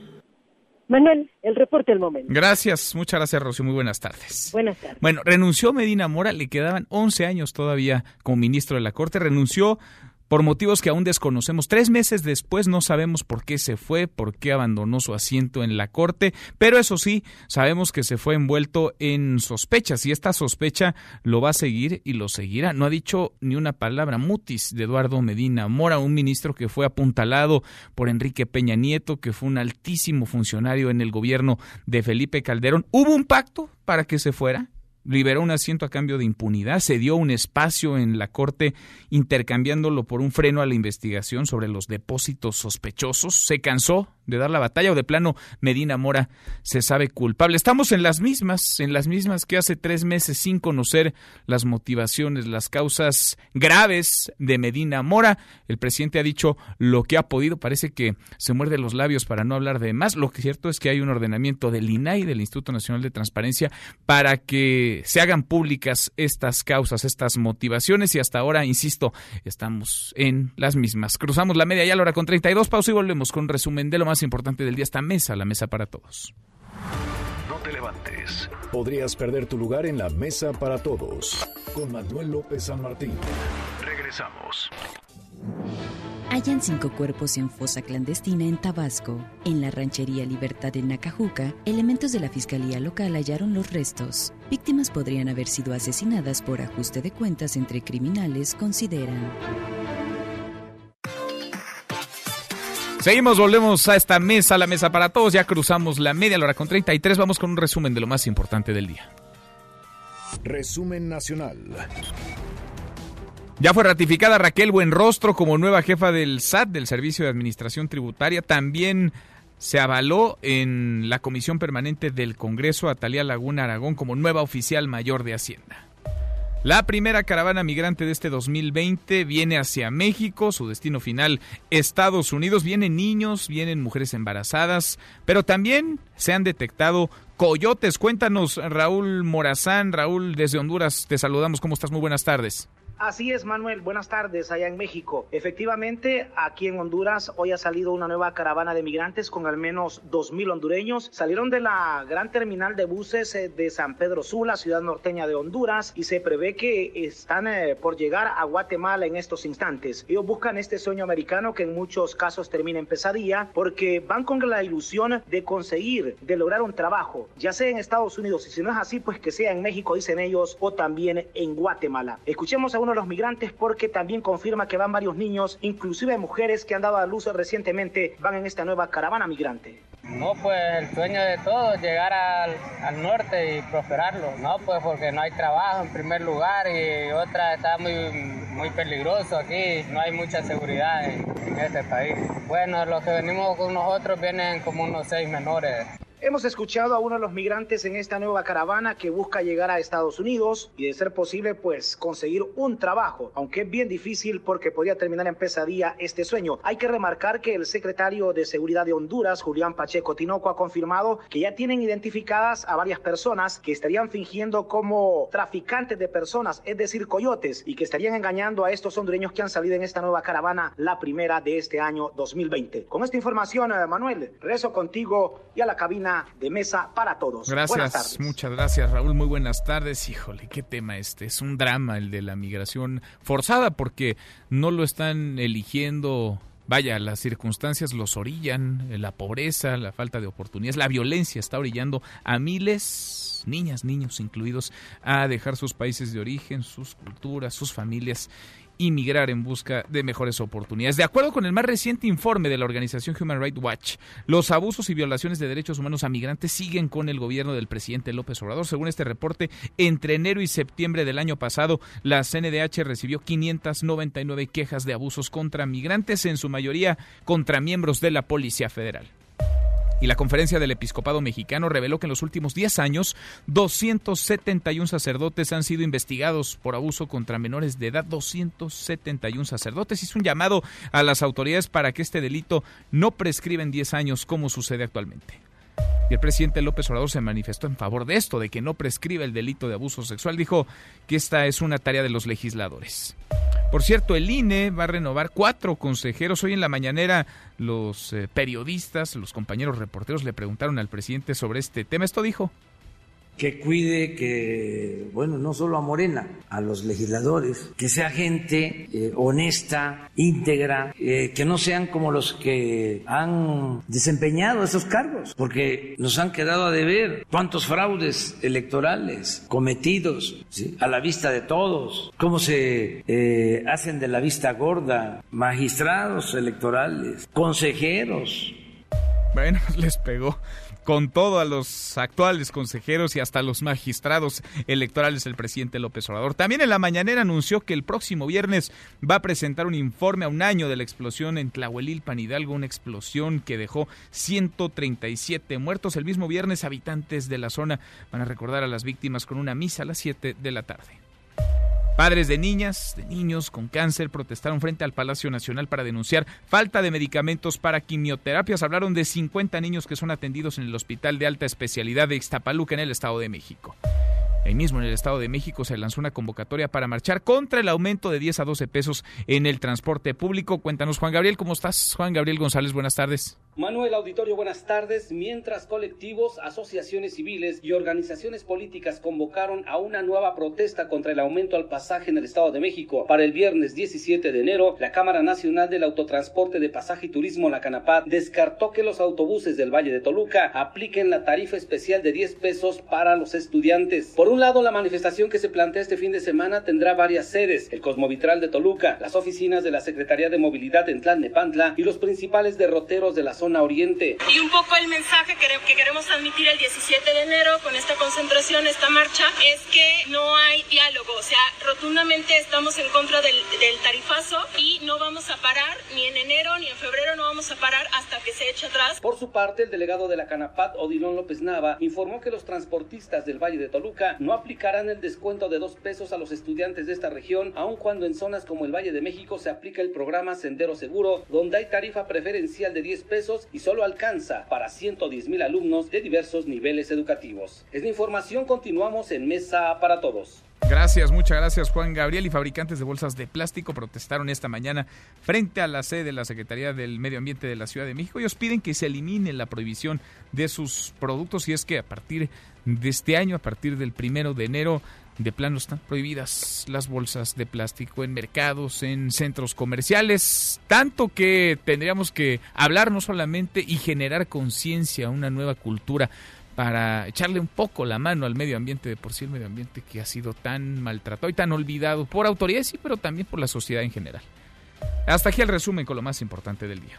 Manuel, el reporte del momento. Gracias, muchas gracias, Rocío. Muy buenas tardes. Buenas tardes. Bueno, renunció Medina Mora, le quedaban 11 años todavía como ministro de la Corte. Renunció por motivos que aún desconocemos. Tres meses después no sabemos por qué se fue, por qué abandonó su asiento en la Corte, pero eso sí, sabemos que se fue envuelto en sospechas y esta sospecha lo va a seguir y lo seguirá. No ha dicho ni una palabra mutis de Eduardo Medina Mora, un ministro que fue apuntalado por Enrique Peña Nieto, que fue un altísimo funcionario en el gobierno de Felipe Calderón. ¿Hubo un pacto para que se fuera? Liberó un asiento a cambio de impunidad, se dio un espacio en la Corte intercambiándolo por un freno a la investigación sobre los depósitos sospechosos, se cansó de dar la batalla o de plano Medina Mora se sabe culpable. Estamos en las mismas, en las mismas que hace tres meses sin conocer las motivaciones, las causas graves de Medina Mora. El presidente ha dicho lo que ha podido, parece que se muerde los labios para no hablar de más. Lo que es cierto es que hay un ordenamiento del INAI, del Instituto Nacional de Transparencia, para que se hagan públicas estas causas, estas motivaciones y hasta ahora, insisto, estamos en las mismas. Cruzamos la media ya a la hora con 32, pausa y volvemos con un resumen de lo más más importante del día, esta mesa, la mesa para todos. No te levantes. Podrías perder tu lugar en la mesa para todos. Con Manuel López San Martín. Regresamos. Hayan cinco cuerpos en fosa clandestina en Tabasco. En la ranchería Libertad en Nacajuca, elementos de la fiscalía local hallaron los restos. Víctimas podrían haber sido asesinadas por ajuste de cuentas entre criminales, consideran. Seguimos, volvemos a esta mesa, la mesa para todos. Ya cruzamos la media la hora con 33. Vamos con un resumen de lo más importante del día. Resumen nacional. Ya fue ratificada Raquel Buenrostro como nueva jefa del SAT, del Servicio de Administración Tributaria. También se avaló en la Comisión Permanente del Congreso a Talía Laguna Aragón como nueva oficial mayor de Hacienda. La primera caravana migrante de este 2020 viene hacia México, su destino final Estados Unidos. Vienen niños, vienen mujeres embarazadas, pero también se han detectado coyotes. Cuéntanos, Raúl Morazán. Raúl, desde Honduras, te saludamos. ¿Cómo estás? Muy buenas tardes. Así es, Manuel. Buenas tardes allá en México. Efectivamente, aquí en Honduras hoy ha salido una nueva caravana de migrantes con al menos 2.000 hondureños. Salieron de la gran terminal de buses eh, de San Pedro Sula, ciudad norteña de Honduras, y se prevé que están eh, por llegar a Guatemala en estos instantes. Ellos buscan este sueño americano que en muchos casos termina en pesadilla porque van con la ilusión de conseguir, de lograr un trabajo, ya sea en Estados Unidos, y si no es así, pues que sea en México, dicen ellos, o también en Guatemala. Escuchemos a uno los migrantes porque también confirma que van varios niños, inclusive mujeres que han dado a luz recientemente, van en esta nueva caravana migrante. No, pues el sueño de todos, llegar al, al, norte y prosperarlo, ¿no? Pues porque no hay trabajo en primer lugar y otra está muy, muy peligroso aquí, no hay mucha seguridad en, en este país. Bueno, los que venimos con nosotros vienen como unos seis menores. Hemos escuchado a uno de los migrantes en esta nueva caravana que busca llegar a Estados Unidos y de ser posible pues conseguir un trabajo, aunque es bien difícil porque podría terminar en pesadilla este sueño. Hay que remarcar que el secretario de Seguridad de Honduras, Julián Pacheco Tinoco, ha confirmado que ya tienen identificadas a varias personas que estarían fingiendo como traficantes de personas, es decir, coyotes, y que estarían engañando a estos hondureños que han salido en esta nueva caravana, la primera de este año 2020. Con esta información, eh, Manuel, rezo contigo y a la cabina de mesa para todos. Gracias, muchas gracias Raúl, muy buenas tardes. Híjole, qué tema este, es un drama el de la migración forzada porque no lo están eligiendo. Vaya, las circunstancias los orillan, la pobreza, la falta de oportunidades, la violencia está orillando a miles, niñas, niños incluidos, a dejar sus países de origen, sus culturas, sus familias y migrar en busca de mejores oportunidades. De acuerdo con el más reciente informe de la organización Human Rights Watch, los abusos y violaciones de derechos humanos a migrantes siguen con el gobierno del presidente López Obrador. Según este reporte, entre enero y septiembre del año pasado, la CNDH recibió 599 quejas de abusos contra migrantes, en su mayoría contra miembros de la Policía Federal. Y la conferencia del episcopado mexicano reveló que en los últimos 10 años 271 sacerdotes han sido investigados por abuso contra menores de edad. 271 sacerdotes. Hizo un llamado a las autoridades para que este delito no prescriba en 10 años como sucede actualmente. El presidente López Obrador se manifestó en favor de esto, de que no prescriba el delito de abuso sexual. Dijo que esta es una tarea de los legisladores. Por cierto, el INE va a renovar cuatro consejeros. Hoy en la mañanera los eh, periodistas, los compañeros reporteros le preguntaron al presidente sobre este tema. Esto dijo que cuide que, bueno, no solo a Morena, a los legisladores, que sea gente eh, honesta, íntegra, eh, que no sean como los que han desempeñado esos cargos, porque nos han quedado a deber cuántos fraudes electorales cometidos a la vista de todos, cómo se eh, hacen de la vista gorda magistrados electorales, consejeros. Bueno, les pegó con todo a los actuales consejeros y hasta los magistrados electorales del presidente López Obrador. También en la mañanera anunció que el próximo viernes va a presentar un informe a un año de la explosión en Tlahuelilpan Hidalgo, una explosión que dejó 137 muertos. El mismo viernes habitantes de la zona van a recordar a las víctimas con una misa a las 7 de la tarde. Padres de niñas, de niños con cáncer protestaron frente al Palacio Nacional para denunciar falta de medicamentos para quimioterapias. Hablaron de 50 niños que son atendidos en el Hospital de Alta Especialidad de Ixtapaluca en el Estado de México. Ahí mismo en el Estado de México se lanzó una convocatoria para marchar contra el aumento de 10 a 12 pesos en el transporte público. Cuéntanos, Juan Gabriel, ¿cómo estás? Juan Gabriel González, buenas tardes. Manuel Auditorio, buenas tardes. Mientras colectivos, asociaciones civiles y organizaciones políticas convocaron a una nueva protesta contra el aumento al pasaje en el Estado de México para el viernes 17 de enero, la Cámara Nacional del Autotransporte de Pasaje y Turismo, la Canapat, descartó que los autobuses del Valle de Toluca apliquen la tarifa especial de 10 pesos para los estudiantes. Por un lado, la manifestación que se plantea este fin de semana tendrá varias sedes, el Cosmovitral de Toluca, las oficinas de la Secretaría de Movilidad en Tlalnepantla y los principales derroteros de la zona oriente. Y un poco el mensaje que queremos transmitir el 17 de enero con esta concentración, esta marcha, es que no hay diálogo, o sea, rotundamente estamos en contra del, del tarifazo y no vamos a parar ni en enero ni en febrero, no vamos a parar hasta que se eche atrás. Por su parte, el delegado de la Canapat, Odilon López Nava, informó que los transportistas del Valle de Toluca no aplicarán el descuento de dos pesos a los estudiantes de esta región, aun cuando en zonas como el Valle de México se aplica el programa Sendero Seguro, donde hay tarifa preferencial de 10 pesos y solo alcanza para 110 mil alumnos de diversos niveles educativos. Es la información, continuamos en Mesa para Todos. Gracias, muchas gracias Juan Gabriel y fabricantes de bolsas de plástico protestaron esta mañana frente a la sede de la Secretaría del Medio Ambiente de la Ciudad de México. Ellos piden que se elimine la prohibición de sus productos y es que a partir de este año, a partir del primero de enero, de plano están prohibidas las bolsas de plástico en mercados, en centros comerciales, tanto que tendríamos que hablar no solamente y generar conciencia, una nueva cultura para echarle un poco la mano al medio ambiente, de por sí el medio ambiente que ha sido tan maltratado y tan olvidado por autoridades, sí, pero también por la sociedad en general. Hasta aquí el resumen con lo más importante del día.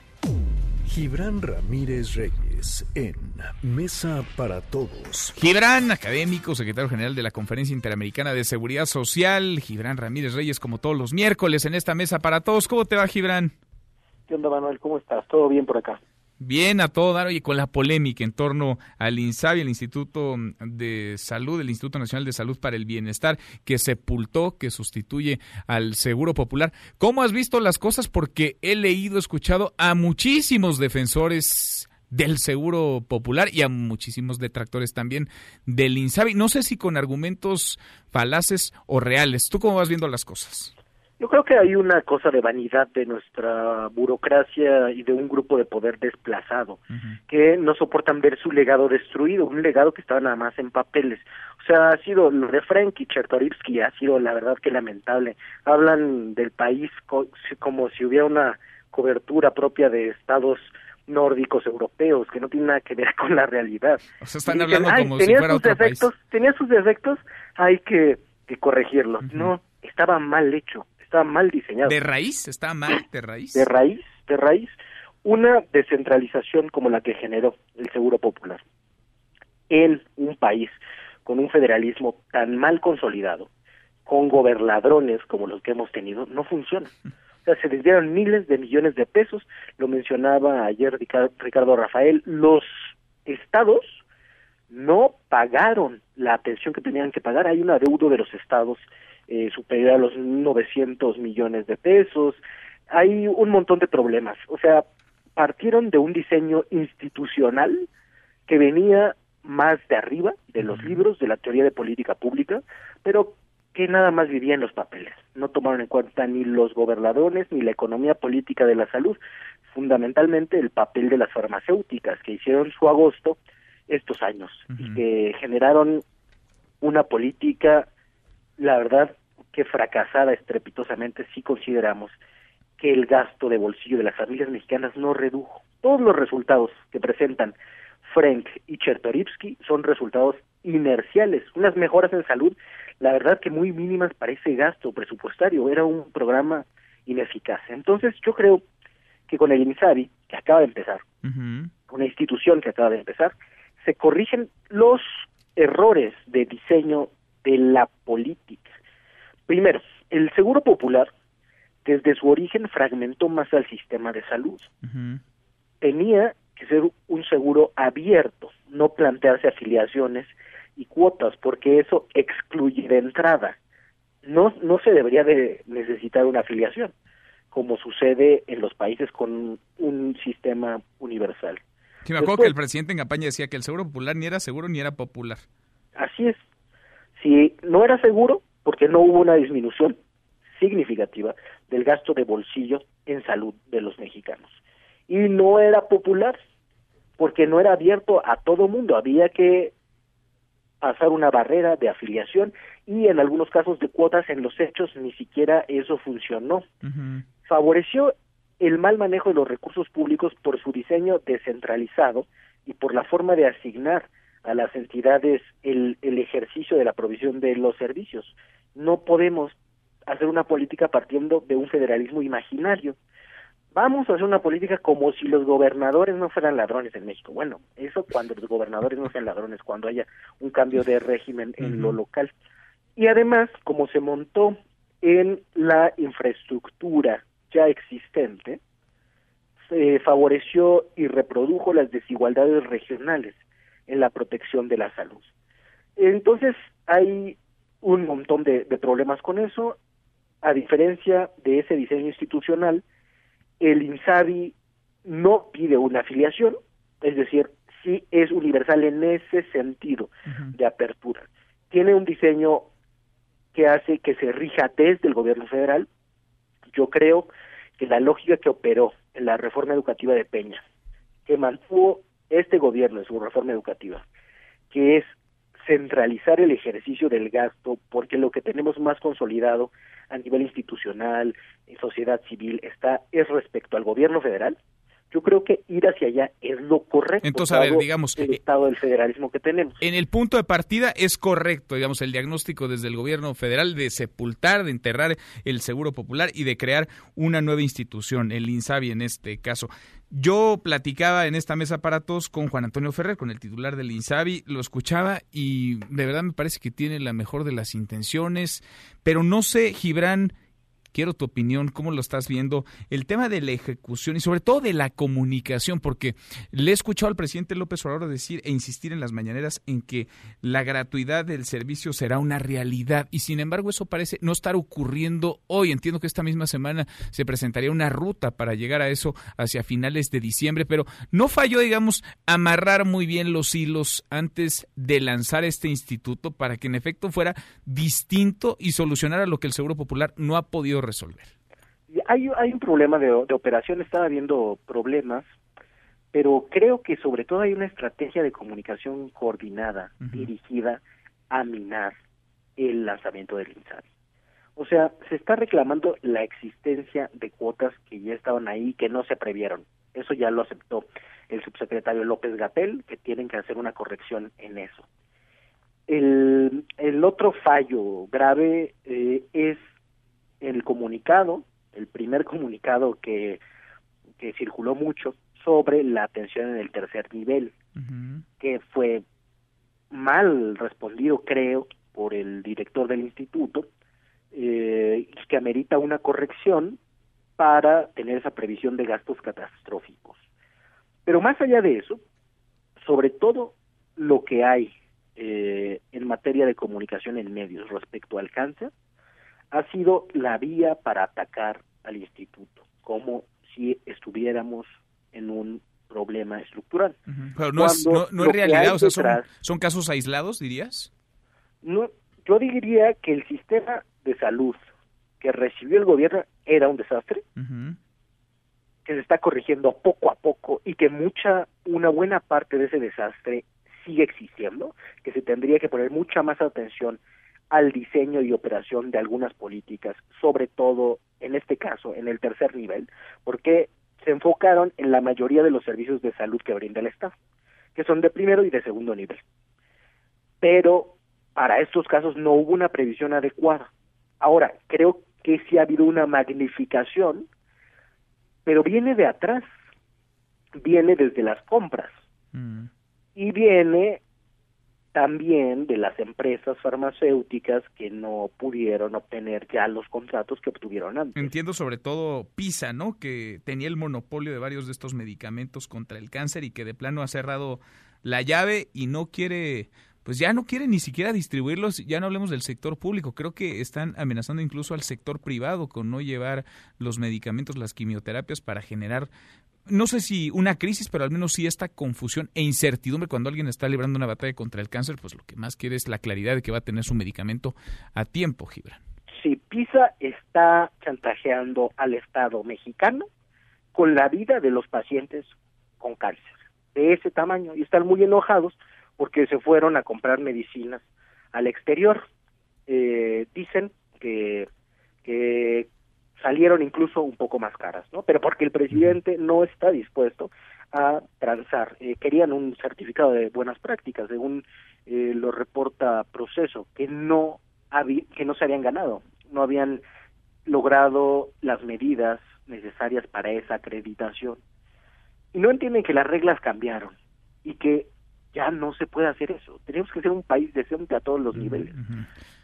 Gibran Ramírez Reyes en Mesa para Todos. Gibran, académico, secretario general de la Conferencia Interamericana de Seguridad Social. Gibran Ramírez Reyes, como todos los miércoles en esta Mesa para Todos. ¿Cómo te va, Gibran? ¿Qué onda, Manuel? ¿Cómo estás? ¿Todo bien por acá? Bien a todo dar, y con la polémica en torno al INSABI, el Instituto de Salud, el Instituto Nacional de Salud para el Bienestar, que sepultó, que sustituye al Seguro Popular. ¿Cómo has visto las cosas? Porque he leído, escuchado a muchísimos defensores del Seguro Popular y a muchísimos detractores también del INSABI. No sé si con argumentos falaces o reales. ¿Tú cómo vas viendo las cosas? Yo creo que hay una cosa de vanidad de nuestra burocracia y de un grupo de poder desplazado que no soportan ver su legado destruido, un legado que estaba nada más en papeles. O sea, ha sido lo de Frankie Chertorivsky ha sido la verdad que lamentable. Hablan del país como si hubiera una cobertura propia de estados nórdicos europeos que no tiene nada que ver con la realidad. O sea, están hablando como si fuera sus defectos, Tenía sus defectos, hay que, que corregirlos. No, estaba mal hecho está mal diseñado. ¿De raíz? ¿Está mal de raíz? De raíz, de raíz. Una descentralización como la que generó el Seguro Popular en un país con un federalismo tan mal consolidado, con gobernadrones como los que hemos tenido, no funciona. O sea, se desviaron miles de millones de pesos, lo mencionaba ayer Ricardo Rafael, los estados no pagaron la atención que tenían que pagar, hay un adeudo de los estados eh, superior a los 900 millones de pesos, hay un montón de problemas, o sea, partieron de un diseño institucional que venía más de arriba de los libros de la teoría de política pública, pero que nada más vivía en los papeles. No tomaron en cuenta ni los gobernadores ni la economía política de la salud, fundamentalmente el papel de las farmacéuticas que hicieron su agosto estos años y que generaron una política, la verdad, que fracasada estrepitosamente si consideramos que el gasto de bolsillo de las familias mexicanas no redujo. Todos los resultados que presentan Frank y Chertorivsky son resultados inerciales, unas mejoras en salud, la verdad que muy mínimas para ese gasto presupuestario, era un programa ineficaz. Entonces yo creo que con el INSABI, que acaba de empezar, una institución que acaba de empezar, se corrigen los errores de diseño de la política. Primero, el Seguro Popular, desde su origen, fragmentó más al sistema de salud. Tenía que ser un seguro abierto, no plantearse afiliaciones y cuotas, porque eso excluye de entrada. No, no se debería de necesitar una afiliación, como sucede en los países con un sistema universal. Sí, me acuerdo que el presidente en campaña decía que el seguro popular ni era seguro ni era popular. Así es. Si no era seguro, porque no hubo una disminución significativa del gasto de bolsillo en salud de los mexicanos. Y no era popular, porque no era abierto a todo mundo, había que pasar una barrera de afiliación y en algunos casos de cuotas en los hechos ni siquiera eso funcionó. Favoreció el mal manejo de los recursos públicos por su diseño descentralizado y por la forma de asignar a las entidades el, el ejercicio de la provisión de los servicios. No podemos hacer una política partiendo de un federalismo imaginario. Vamos a hacer una política como si los gobernadores no fueran ladrones en México. Bueno, eso cuando los gobernadores no sean ladrones, cuando haya un cambio de régimen en lo local. Y además, como se montó en la infraestructura ya existente, se favoreció y reprodujo las desigualdades regionales en la protección de la salud. Entonces, hay un montón de, problemas con eso. A diferencia de ese diseño institucional, el INSABI no pide una afiliación, es decir, sí es universal en ese sentido de apertura. Tiene un diseño que hace que se rija desde el gobierno federal. Yo creo que la lógica que operó en la reforma educativa de Peña, que mantuvo este gobierno en su reforma educativa, que es centralizar el ejercicio del gasto, porque lo que tenemos más consolidado a nivel institucional, en sociedad civil, está es respecto al gobierno federal, yo creo que ir hacia allá es lo correcto. Entonces, a ver, digamos, el estado del federalismo que tenemos. En el punto de partida es correcto, digamos, el diagnóstico desde el gobierno federal de sepultar, de enterrar el Seguro Popular y de crear una nueva institución, el INSABI en este caso. Yo platicaba en esta mesa para todos con Juan Antonio Ferrer, con el titular del INSABI, lo escuchaba y de verdad me parece que tiene la mejor de las intenciones, pero no sé, Gibran, Quiero tu opinión, cómo lo estás viendo, el tema de la ejecución y sobre todo de la comunicación, porque le he escuchado al presidente López Obrador decir e insistir en las mañaneras en que la gratuidad del servicio será una realidad y sin embargo eso parece no estar ocurriendo hoy. Entiendo que esta misma semana se presentaría una ruta para llegar a eso hacia finales de diciembre, pero no falló, digamos, amarrar muy bien los hilos antes de lanzar este instituto para que en efecto fuera distinto y solucionara lo que el Seguro Popular no ha podido resolver? Hay, hay un problema de, operación, estaba habiendo problemas, pero creo que sobre todo hay una estrategia de comunicación coordinada, dirigida a minar el lanzamiento del INSABI. O sea, se está reclamando la existencia de cuotas que ya estaban ahí, que no se previeron. Eso ya lo aceptó el subsecretario López Gatel, que tienen que hacer una corrección en eso. El, el otro fallo grave eh, es el comunicado, el primer comunicado que, que circuló mucho sobre la atención en el tercer nivel, que fue mal respondido, creo, por el director del instituto, eh, que amerita una corrección para tener esa previsión de gastos catastróficos. Pero más allá de eso, sobre todo lo que hay eh, en materia de comunicación en medios respecto al cáncer, ha sido la vía para atacar al instituto, como si estuviéramos en un problema estructural. Pero no es, no, es realidad, o sea, son, son, casos aislados, dirías? No, yo diría que el sistema de salud que recibió el gobierno era un desastre, que se está corrigiendo poco a poco y que mucha, una buena parte de ese desastre sigue existiendo, que se tendría que poner mucha más atención al diseño y operación de algunas políticas, sobre todo en este caso, en el tercer nivel, porque se enfocaron en la mayoría de los servicios de salud que brinda el Estado, que son de primero y de segundo nivel. Pero para estos casos no hubo una previsión adecuada. Ahora, creo que sí ha habido una magnificación, pero viene de atrás, viene desde las compras mm. y viene también de las empresas farmacéuticas que no pudieron obtener ya los contratos que obtuvieron antes. Entiendo sobre todo PISA, ¿no? Que tenía el monopolio de varios de estos medicamentos contra el cáncer y que de plano ha cerrado la llave y no quiere pues ya no quiere ni siquiera distribuirlos, ya no hablemos del sector público, creo que están amenazando incluso al sector privado con no llevar los medicamentos, las quimioterapias para generar no sé si una crisis, pero al menos sí esta confusión e incertidumbre cuando alguien está librando una batalla contra el cáncer, pues lo que más quiere es la claridad de que va a tener su medicamento a tiempo, Gibran. Sí, PISA está chantajeando al Estado mexicano con la vida de los pacientes con cáncer de ese tamaño y están muy enojados porque se fueron a comprar medicinas al exterior. Eh, dicen que, que salieron incluso un poco más caras, ¿no? Pero porque el presidente no está dispuesto a transar. Eh, querían un certificado de buenas prácticas, según eh, lo reporta Proceso, que no, que no se habían ganado, no habían logrado las medidas necesarias para esa acreditación. Y no entienden que las reglas cambiaron y que ya no se puede hacer eso. Tenemos que ser un país decente a todos los niveles.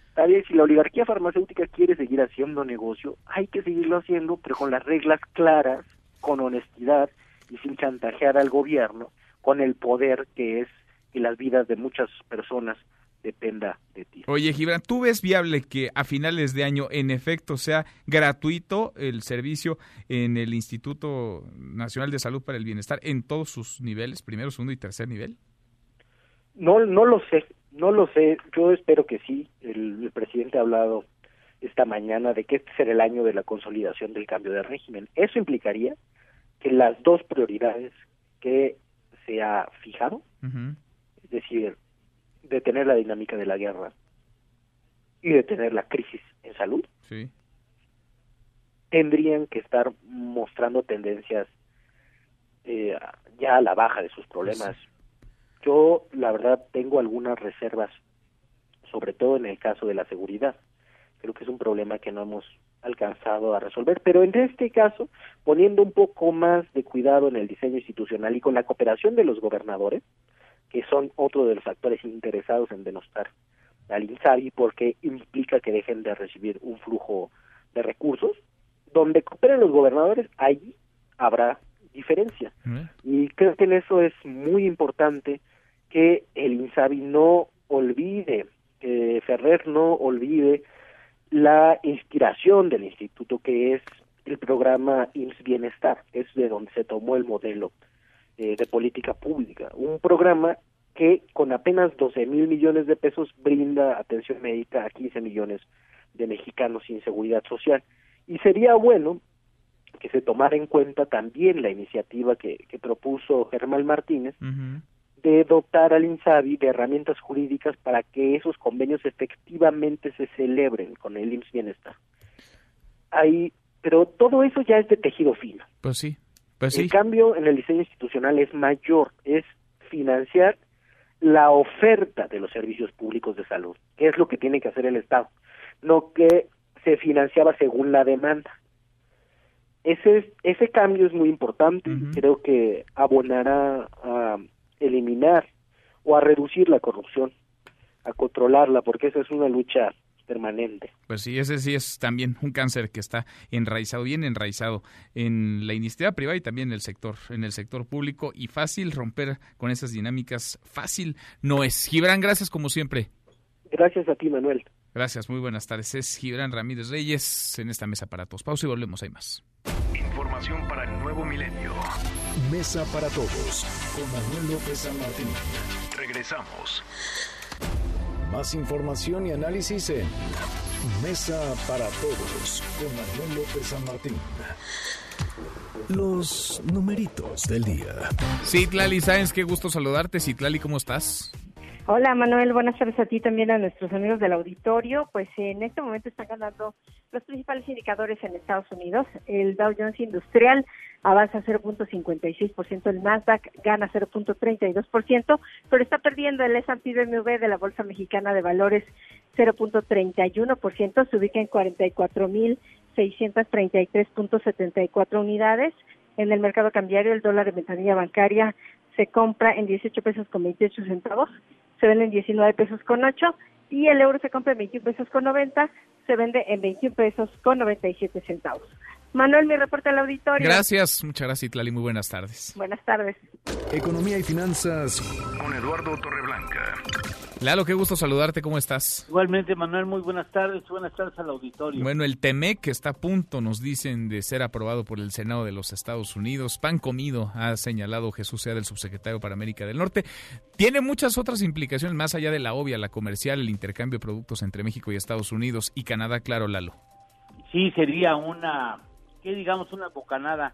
Está bien, si la oligarquía farmacéutica quiere seguir haciendo negocio, hay que seguirlo haciendo, pero con las reglas claras, con honestidad y sin chantajear al gobierno, con el poder que es que las vidas de muchas personas dependa de ti. Oye, Gibran, ¿tú ves viable que a finales de año, en efecto, sea gratuito el servicio en el Instituto Nacional de Salud para el Bienestar en todos sus niveles, primero, segundo y tercer nivel? No, no lo sé, no lo sé. Yo espero que sí. El, presidente ha hablado esta mañana de que este será el año de la consolidación del cambio de régimen. Eso implicaría que las dos prioridades que se ha fijado, es decir, detener la dinámica de la guerra y detener la crisis en salud, tendrían que estar mostrando tendencias eh, ya a la baja de sus problemas yo, la verdad, tengo algunas reservas, sobre todo en el caso de la seguridad. Creo que es un problema que no hemos alcanzado a resolver, pero en este caso, poniendo un poco más de cuidado en el diseño institucional y con la cooperación de los gobernadores, que son otro de los factores interesados en denostar al INSABI porque implica que dejen de recibir un flujo de recursos, donde cooperen los gobernadores, allí habrá diferencia. Y creo que en eso es muy importante que el INSABI no olvide, que Ferrer no olvide la inspiración del instituto que es el programa IMSS Bienestar, es de donde se tomó el modelo eh, de política pública, un programa que con apenas 12 mil millones de pesos brinda atención médica a 15 millones de mexicanos sin seguridad social. Y sería bueno que se tomara en cuenta también la iniciativa que, que propuso Germán Martínez de dotar al INSABI de herramientas jurídicas para que esos convenios efectivamente se celebren con el IMSS Bienestar. Ahí, pero todo eso ya es de tejido fino. Pues sí, pues sí. El cambio en el diseño institucional es mayor, es financiar la oferta de los servicios públicos de salud, que es lo que tiene que hacer el Estado, no que se financiaba según la demanda. Ese, ese cambio es muy importante y creo que abonará a eliminar o a reducir la corrupción, a controlarla, porque esa es una lucha permanente. Pues sí, ese sí es también un cáncer que está enraizado, bien enraizado en la iniciativa privada y también en el sector, en el sector público y fácil romper con esas dinámicas, fácil no es. Gibran, gracias como siempre. Gracias a ti, Manuel. Gracias, muy buenas tardes. Es Gibran Ramírez Reyes en esta mesa para todos. Pausa y volvemos, hay más. Información para el nuevo milenio. Mesa para todos con Manuel López San Martín. Regresamos. Más información y análisis en Mesa para Todos con Manuel López San Martín. Los numeritos del día. Citlali Sáenz, qué gusto saludarte. Citlali, ¿cómo estás? Hola Manuel, buenas tardes a ti también a nuestros amigos del auditorio. Pues en este momento están ganando los principales indicadores en Estados Unidos. El Dow Jones Industrial avanza 0.56%, el Nasdaq gana 0.32%, pero está perdiendo el S&P BMW de la Bolsa Mexicana de Valores 0.31%, se ubica en 44.633.74 unidades. En el mercado cambiario, el dólar de ventanilla bancaria se compra en 18 pesos con 28 centavos se vende en 19 pesos con 8 y el euro se compra en 21 pesos con 90, se vende en 21 pesos con 97 centavos. Manuel, mi reporte al auditorio. Gracias, muchas gracias, Itlali. Muy buenas tardes. Buenas tardes. Economía y finanzas con Eduardo Torreblanca. Lalo, qué gusto saludarte, ¿cómo estás? Igualmente, Manuel, muy buenas tardes, buenas tardes al auditorio. Bueno, el TEMEC está a punto, nos dicen, de ser aprobado por el Senado de los Estados Unidos. Pan comido, ha señalado Jesús Sea del subsecretario para América del Norte. Tiene muchas otras implicaciones, más allá de la obvia, la comercial, el intercambio de productos entre México y Estados Unidos y Canadá, claro, Lalo. Sí, sería una, que digamos, una bocanada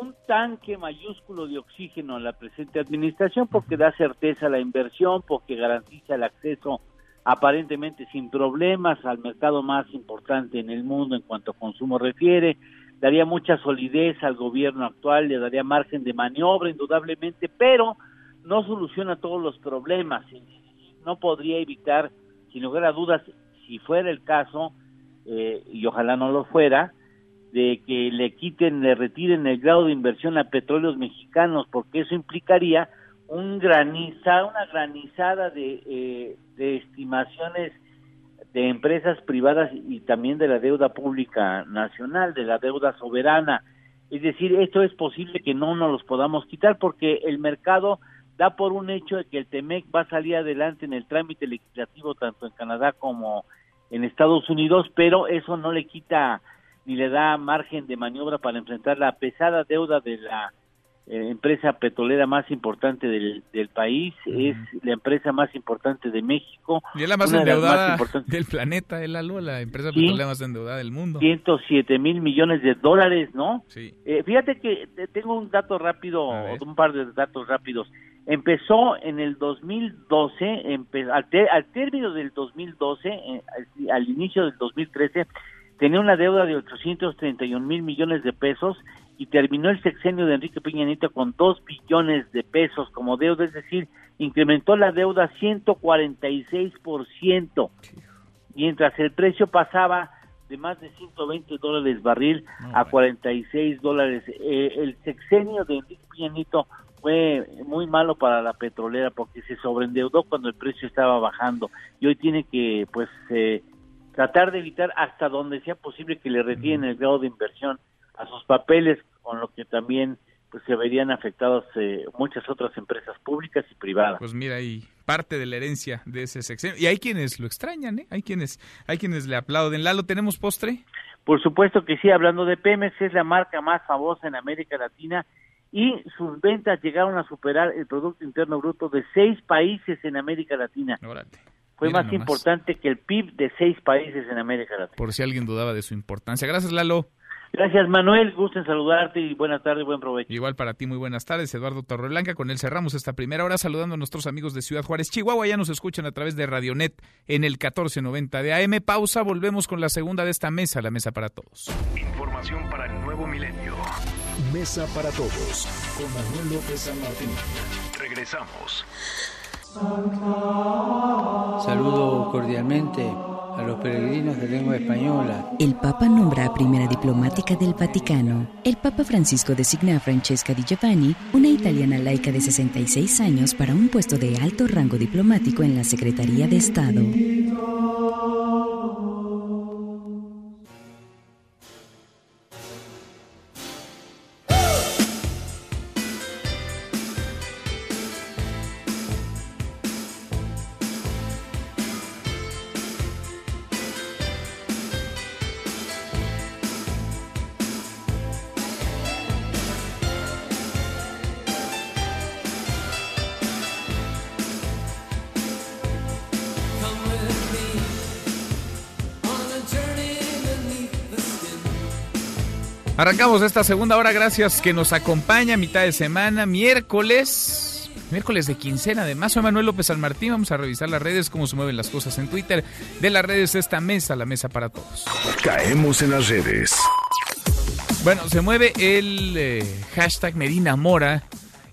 un tanque mayúsculo de oxígeno a la presente administración porque da certeza a la inversión, porque garantiza el acceso aparentemente sin problemas al mercado más importante en el mundo en cuanto a consumo refiere, daría mucha solidez al gobierno actual, le daría margen de maniobra indudablemente, pero no soluciona todos los problemas, no podría evitar, sin lugar a dudas, si fuera el caso, eh, y ojalá no lo fuera, de que le quiten, le retiren el grado de inversión a petróleos mexicanos, porque eso implicaría un graniza, una granizada de, eh, de estimaciones de empresas privadas y también de la deuda pública nacional, de la deuda soberana. Es decir, esto es posible que no nos los podamos quitar porque el mercado da por un hecho de que el TEMEC va a salir adelante en el trámite legislativo tanto en Canadá como en Estados Unidos, pero eso no le quita ni le da margen de maniobra para enfrentar la pesada deuda de la eh, empresa petrolera más importante del, del país, es la empresa más importante de México. Y es la más endeudada del planeta, el ALO, la empresa petrolera más endeudada del mundo. 107 mil millones de dólares, ¿no? Sí. Eh, fíjate que tengo un dato rápido, un par de datos rápidos. Empezó en el 2012, al, al, término del 2012, eh, al inicio del 2013, tenía una deuda de 831 mil millones de pesos y terminó el sexenio de Enrique Peña Nieto con 2 billones de pesos como deuda, es decir, incrementó la deuda 146%, mientras el precio pasaba de más de 120 dólares barril a 46 dólares. Eh, el sexenio de Enrique Peña Nieto fue muy malo para la petrolera porque se sobreendeudó cuando el precio estaba bajando y hoy tiene que pues eh, tratar de evitar hasta donde sea posible que le retiren el grado de inversión a sus papeles, con lo que también pues se verían afectados eh, muchas otras empresas públicas y privadas. Pues mira, y parte de la herencia de ese sexenio. Y hay quienes lo extrañan, ¿eh? Hay quienes, hay quienes le aplauden. ¿Lalo, tenemos postre? Por supuesto que sí, hablando de Pemex, es la marca más famosa en América Latina y sus ventas llegaron a superar el Producto Interno Bruto de seis países en América Latina. Órale fue más importante que el PIB de seis países en América Latina. Por si alguien dudaba de su importancia. Gracias, Lalo. Gracias, Manuel. Gusto en saludarte y buenas tardes, buen provecho. Igual para ti, muy buenas tardes. Eduardo Torreblanca, con él cerramos esta primera hora saludando a nuestros amigos de Ciudad Juárez, Chihuahua. Ya nos escuchan a través de Radionet en el 1490 de AM. Pausa, volvemos con la segunda de esta mesa, la mesa para todos. Información para el nuevo milenio. Mesa para todos, con Manuel López San Martín. Regresamos. Saludo cordialmente a los peregrinos de lengua española. El Papa nombra a primera diplomática del Vaticano. El Papa Francisco designa a Francesca Di Giovanni, una italiana laica de 66 años, para un puesto de alto rango diplomático en la Secretaría de Estado. Arrancamos esta segunda hora, gracias que nos acompaña mitad de semana, miércoles, miércoles de quincena además. Soy Manuel López San Martín, vamos a revisar las redes, cómo se mueven las cosas en Twitter. De las redes esta mesa, la mesa para todos. Caemos en las redes. Bueno, se mueve el eh, hashtag Medina Mora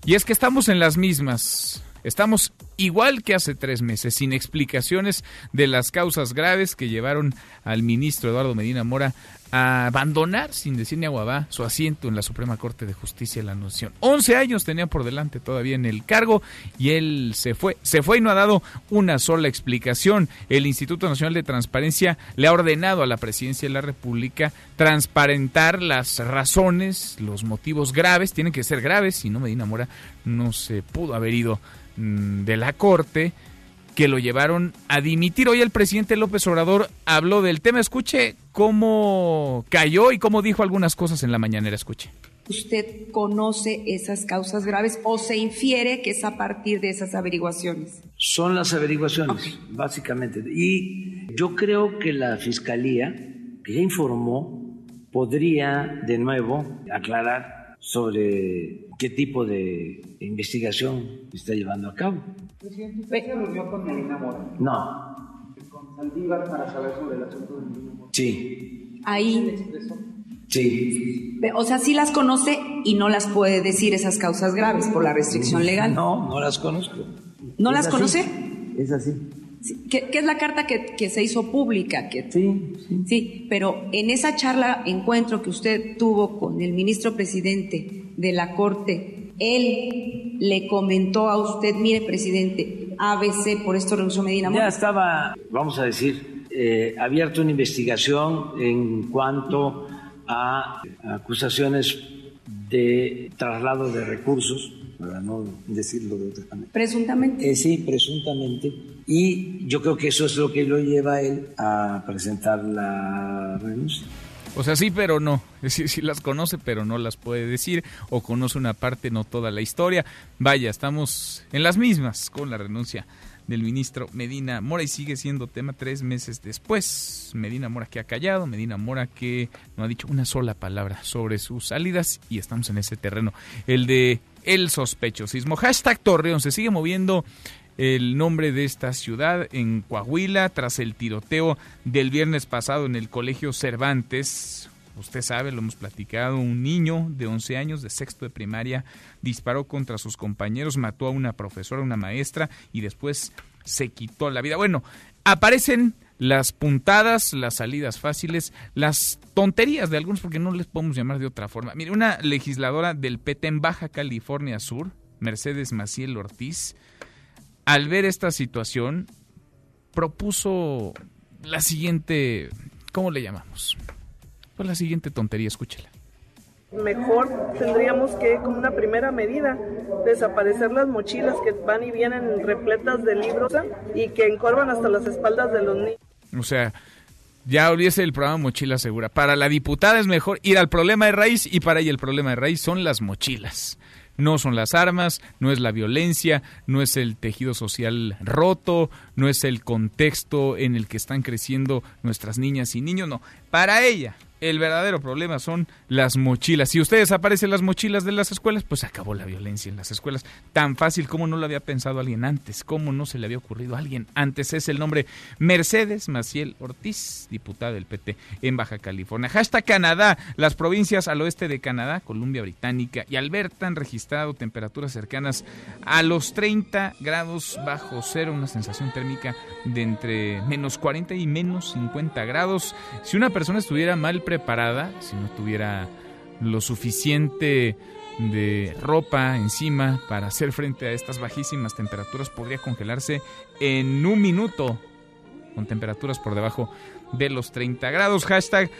y es que estamos en las mismas. Estamos igual que hace tres meses, sin explicaciones de las causas graves que llevaron al ministro Eduardo Medina Mora a abandonar, sin decir ni agua su asiento en la Suprema Corte de Justicia de la Nación. Once años tenía por delante todavía en el cargo y él se fue. Se fue y no ha dado una sola explicación. El Instituto Nacional de Transparencia le ha ordenado a la Presidencia de la República transparentar las razones, los motivos graves, tienen que ser graves, si no Medina Mora no se pudo haber ido mm, de la Corte que lo llevaron a dimitir. Hoy el presidente López Obrador habló del tema. Escuche cómo cayó y cómo dijo algunas cosas en la mañanera. Escuche. ¿Usted conoce esas causas graves o se infiere que es a partir de esas averiguaciones? Son las averiguaciones, básicamente. Y yo creo que la Fiscalía, que ya informó, podría de nuevo aclarar sobre qué tipo de investigación está llevando a cabo. Presidente, ¿usted se reunió con Medina Mora? No. ¿Con Saldívar para saber sobre el asunto de Medina Mora? Sí. Ahí. Sí. O sea, sí las conoce y no las puede decir esas causas graves por la restricción legal. No, no las conozco. ¿No las conoce? Es así. ¿Qué, es la carta que, que se hizo pública? Que, sí, sí. Sí, pero en esa charla, encuentro que usted tuvo con el ministro presidente de la Corte él le comentó a usted, mire, presidente, ABC, por esto renunció Medina Ya estaba, vamos a decir, eh, abierta una investigación en cuanto a acusaciones de traslado de recursos, para no decirlo de otra manera. ¿Presuntamente? Eh, sí, presuntamente. Y yo creo que eso es lo que lo lleva él a presentar la renuncia. O sea, sí, pero no. Es decir, sí las conoce, pero no las puede decir. O conoce una parte, no toda la historia. Vaya, estamos en las mismas con la renuncia del ministro Medina Mora y sigue siendo tema tres meses después. Medina Mora que ha callado, Medina Mora que no ha dicho una sola palabra sobre sus salidas y estamos en ese terreno. El de el sospechosismo. Hashtag Torreón se sigue moviendo el nombre de esta ciudad en Coahuila tras el tiroteo del viernes pasado en el Colegio Cervantes. Usted sabe, lo hemos platicado, un niño de 11 años de sexto de primaria disparó contra sus compañeros, mató a una profesora, una maestra y después se quitó la vida. Bueno, aparecen las puntadas, las salidas fáciles, las tonterías de algunos, porque no les podemos llamar de otra forma. Mire, una legisladora del PT en Baja California Sur, Mercedes Maciel Ortiz, al ver esta situación, propuso la siguiente, ¿cómo le llamamos? Pues la siguiente tontería, escúchela. Mejor tendríamos que, como una primera medida, desaparecer las mochilas que van y vienen repletas de libros y que encorvan hasta las espaldas de los niños. O sea, ya olvídese el programa Mochila Segura. Para la diputada es mejor ir al problema de raíz y para ella el problema de raíz son las mochilas no son las armas, no es la violencia, no es el tejido social roto, no es el contexto en el que están creciendo nuestras niñas y niños, no. Para ella, el verdadero problema son las mochilas. Si ustedes aparecen las mochilas de las escuelas, pues acabó la violencia en las escuelas. Tan fácil como no lo había pensado alguien antes, como no se le había ocurrido a alguien antes. Es el nombre Mercedes Maciel Ortiz, diputada del PT en Baja California. Hashtag Canadá. Las provincias al oeste de Canadá, Columbia Británica y Alberta han registrado temperaturas cercanas a los 30 grados bajo cero, una sensación térmica de entre menos 40 y menos 50 grados. Si una persona estuviera mal preparada, si no tuviera lo suficiente de ropa encima para hacer frente a estas bajísimas temperaturas, podría congelarse en un minuto con temperaturas por debajo de los 30 grados. Hashtag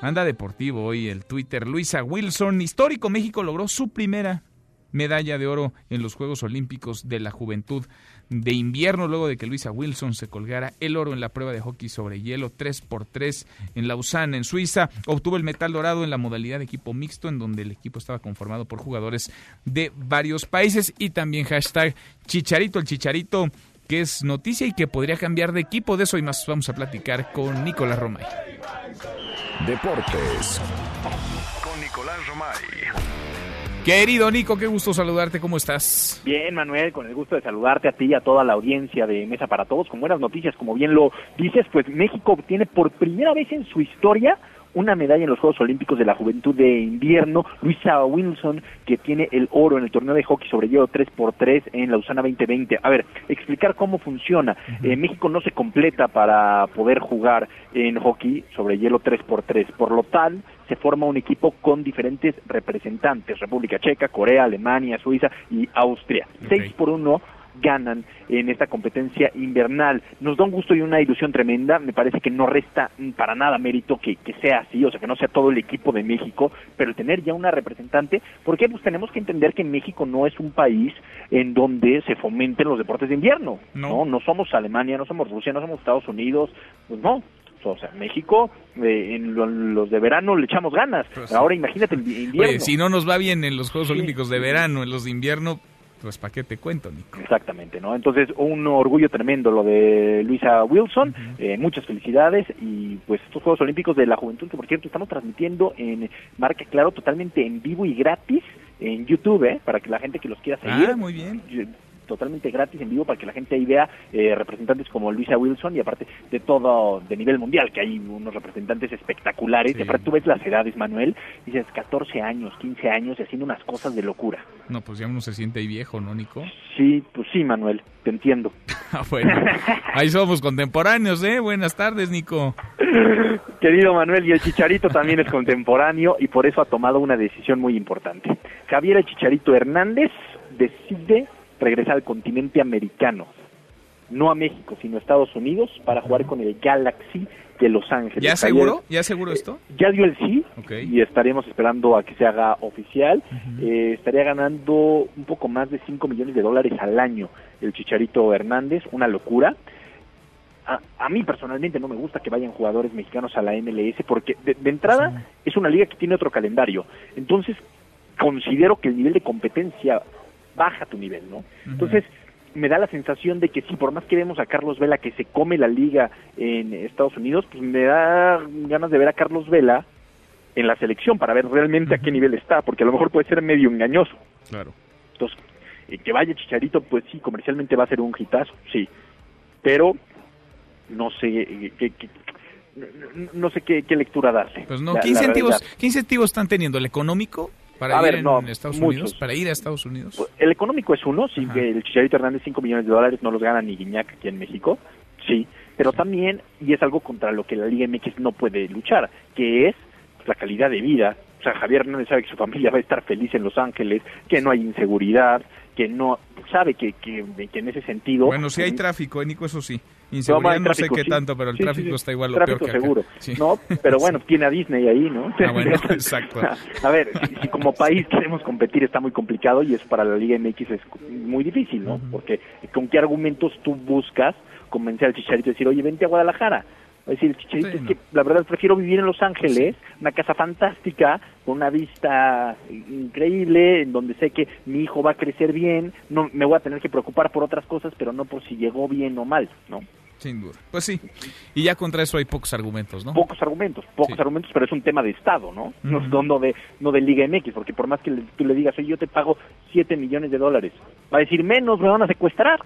Anda Deportivo hoy el Twitter. Luisa Wilson, histórico México, logró su primera medalla de oro en los Juegos Olímpicos de la Juventud de invierno luego de que Luisa Wilson se colgara el oro en la prueba de hockey sobre hielo 3x3 en Lausanne, en Suiza. Obtuvo el metal dorado en la modalidad de equipo mixto en donde el equipo estaba conformado por jugadores de varios países y también hashtag Chicharito, el Chicharito que es noticia y que podría cambiar de equipo. De eso y más vamos a platicar con Nicolás Romay. Deportes. Con Nicolás Romay. Querido Nico, qué gusto saludarte, ¿cómo estás? Bien, Manuel, con el gusto de saludarte a ti y a toda la audiencia de Mesa para Todos. Con buenas noticias, como bien lo dices, pues México obtiene por primera vez en su historia una medalla en los Juegos Olímpicos de la Juventud de Invierno. Luisa Wilson, que tiene el oro en el torneo de hockey sobre hielo 3x3 en Lausana 2020. A ver, explicar cómo funciona. Eh, México no se completa para poder jugar en hockey sobre hielo 3x3. Por lo tal, se forma un equipo con diferentes representantes, República Checa, Corea, Alemania, Suiza y Austria. Seis por uno ganan en esta competencia invernal. Nos da un gusto y una ilusión tremenda. Me parece que no resta para nada mérito que, que sea así, o sea, que no sea todo el equipo de México, pero tener ya una representante, porque pues tenemos que entender que México no es un país en donde se fomenten los deportes de invierno. No, no, somos Alemania, no somos Rusia, no somos Estados Unidos, pues no, o sea, México, eh, en lo- los de verano le echamos ganas. Ahora imagínate en invierno. Oye, si no nos va bien en los Juegos Olímpicos de verano, en los de invierno, pues ¿para qué te cuento, Nico? Exactamente, ¿no? Entonces, un orgullo tremendo lo de Luisa Wilson, eh, muchas felicidades y pues estos Juegos Olímpicos de la Juventud, que por cierto estamos transmitiendo en Marca Claro totalmente en vivo y gratis en YouTube, ¿eh? Para que la gente que los quiera seguir. Ah, muy bien. Totalmente gratis en vivo para que la gente ahí vea eh, representantes como Luisa Wilson y aparte de todo, de nivel mundial, que hay unos representantes espectaculares. Y aparte tú ves las edades, Manuel, dices 14 años, 15 años y haciendo unas cosas de locura. No, pues ya uno se siente ahí viejo, ¿no, Nico? Sí, pues sí, Manuel, te entiendo. Ah, bueno, ahí somos contemporáneos, ¿eh? Buenas tardes, Nico. Querido Manuel, y el Chicharito también es contemporáneo y por eso ha tomado una decisión muy importante. Javier el Chicharito Hernández decide regresar al continente americano, no a México, sino a Estados Unidos, para jugar con el Galaxy de Los Ángeles. ¿Ya seguro? ¿Ya seguro esto? ya dio el sí y estaremos esperando a que se haga oficial. Eh, estaría ganando un poco más de 5 millones de dólares al año el Chicharito Hernández, una locura. A, a mí personalmente no me gusta que vayan jugadores mexicanos a la MLS porque de, de entrada es una liga que tiene otro calendario. Entonces considero que el nivel de competencia baja tu nivel, ¿no? Entonces me da la sensación de que sí, por más que vemos a Carlos Vela que se come la liga en Estados Unidos, pues me da ganas de ver a Carlos Vela en la selección para ver realmente a qué nivel está, porque a lo mejor puede ser medio engañoso. Claro. Entonces, eh, que vaya Chicharito, pues sí, comercialmente va a ser un hitazo, sí. Pero no sé eh, qué, qué- no- no sé qué, qué lectura darle. Pues no, La- ¿qué la incentivos, realidad. ¿qué incentivos están teniendo? ¿El económico para A ir ver, en no, Estados muchos. Unidos? ¿Para ir a Estados Unidos? El económico es uno, sí, que el Chicharito Hernández 5 millones de dólares no los gana ni Guiñac aquí en México, sí, pero también, y es algo contra lo que la Liga MX no puede luchar, que es la calidad de vida. O sea, Javier Hernández sabe que su familia va a estar feliz en Los Ángeles, que no hay inseguridad, que no sabe que, que, que en ese sentido... Bueno, sí hay tráfico, Nico, eso sí. No, Inseguridad no sé qué tanto, pero el Sí, tráfico sí. está igual o Tráfico peor que seguro. No, pero bueno, tiene a Disney ahí, ¿no? Ah, bueno, exacto. A ver, si, si como país queremos competir está muy complicado y eso para la Liga MX es muy difícil, ¿no? Porque con qué argumentos tú buscas convencer al Chicharito y decir, oye, vente a Guadalajara. A decir el Chicharito, Sí, es que la verdad prefiero vivir en Los Ángeles, una casa fantástica, con una vista increíble, en donde sé que mi hijo va a crecer bien, no me voy a tener que preocupar por otras cosas, pero no por si llegó bien o mal, ¿no? Sin duda. Pues sí. Y ya contra eso hay pocos argumentos, ¿no? Pocos argumentos, pocos argumentos, pero es un tema de Estado, ¿no? No, no, de, no de Liga MX, porque por más que tú le digas, yo te pago 7 millones de dólares, va a decir menos, me van a secuestrar.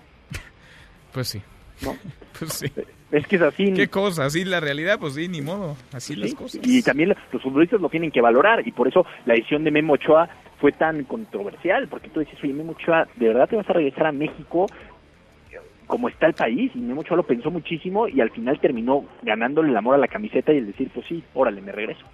Pues sí. ¿No? Pues sí. Es que es así. ¿Qué cosa? Así la realidad, pues sí, ni modo. Así las cosas. Y también los futbolistas lo tienen que valorar. Y por eso la decisión de Memo Ochoa fue tan controversial. Porque tú dices, oye, Memo Ochoa, ¿de verdad te vas a regresar a México? como está el país, y Memo Ochoa lo pensó muchísimo y al final terminó ganándole el amor a la camiseta y el decir, pues sí, órale, me regreso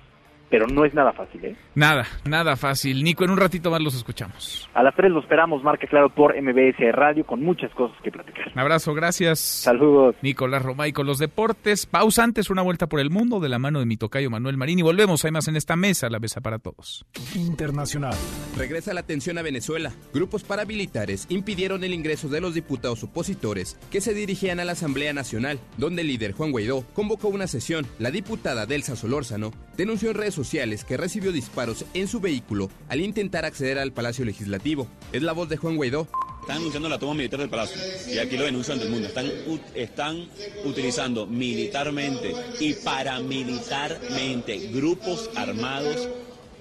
pero no es nada fácil, ¿eh? Nada, nada fácil. Nico, en un ratito más los escuchamos. A las tres lo esperamos, marca claro, por MBS Radio, con muchas cosas que platicar. Un abrazo, gracias. Saludos. Nicolás Romay con los deportes. Pausa antes, una vuelta por el mundo de la mano de mi tocayo Manuel Marín y volvemos, hay más en esta mesa, la mesa para todos. Internacional. Regresa la atención a Venezuela. Grupos paramilitares impidieron el ingreso de los diputados opositores que se dirigían a la Asamblea Nacional, donde el líder Juan Guaidó convocó una sesión. La diputada Delsa Solórzano denunció en redes sociales que recibió disparos en su vehículo al intentar acceder al Palacio Legislativo. Es la voz de Juan Guaidó. Están anunciando la toma militar del Palacio y aquí lo denuncian del mundo. Están, están utilizando militarmente y paramilitarmente grupos armados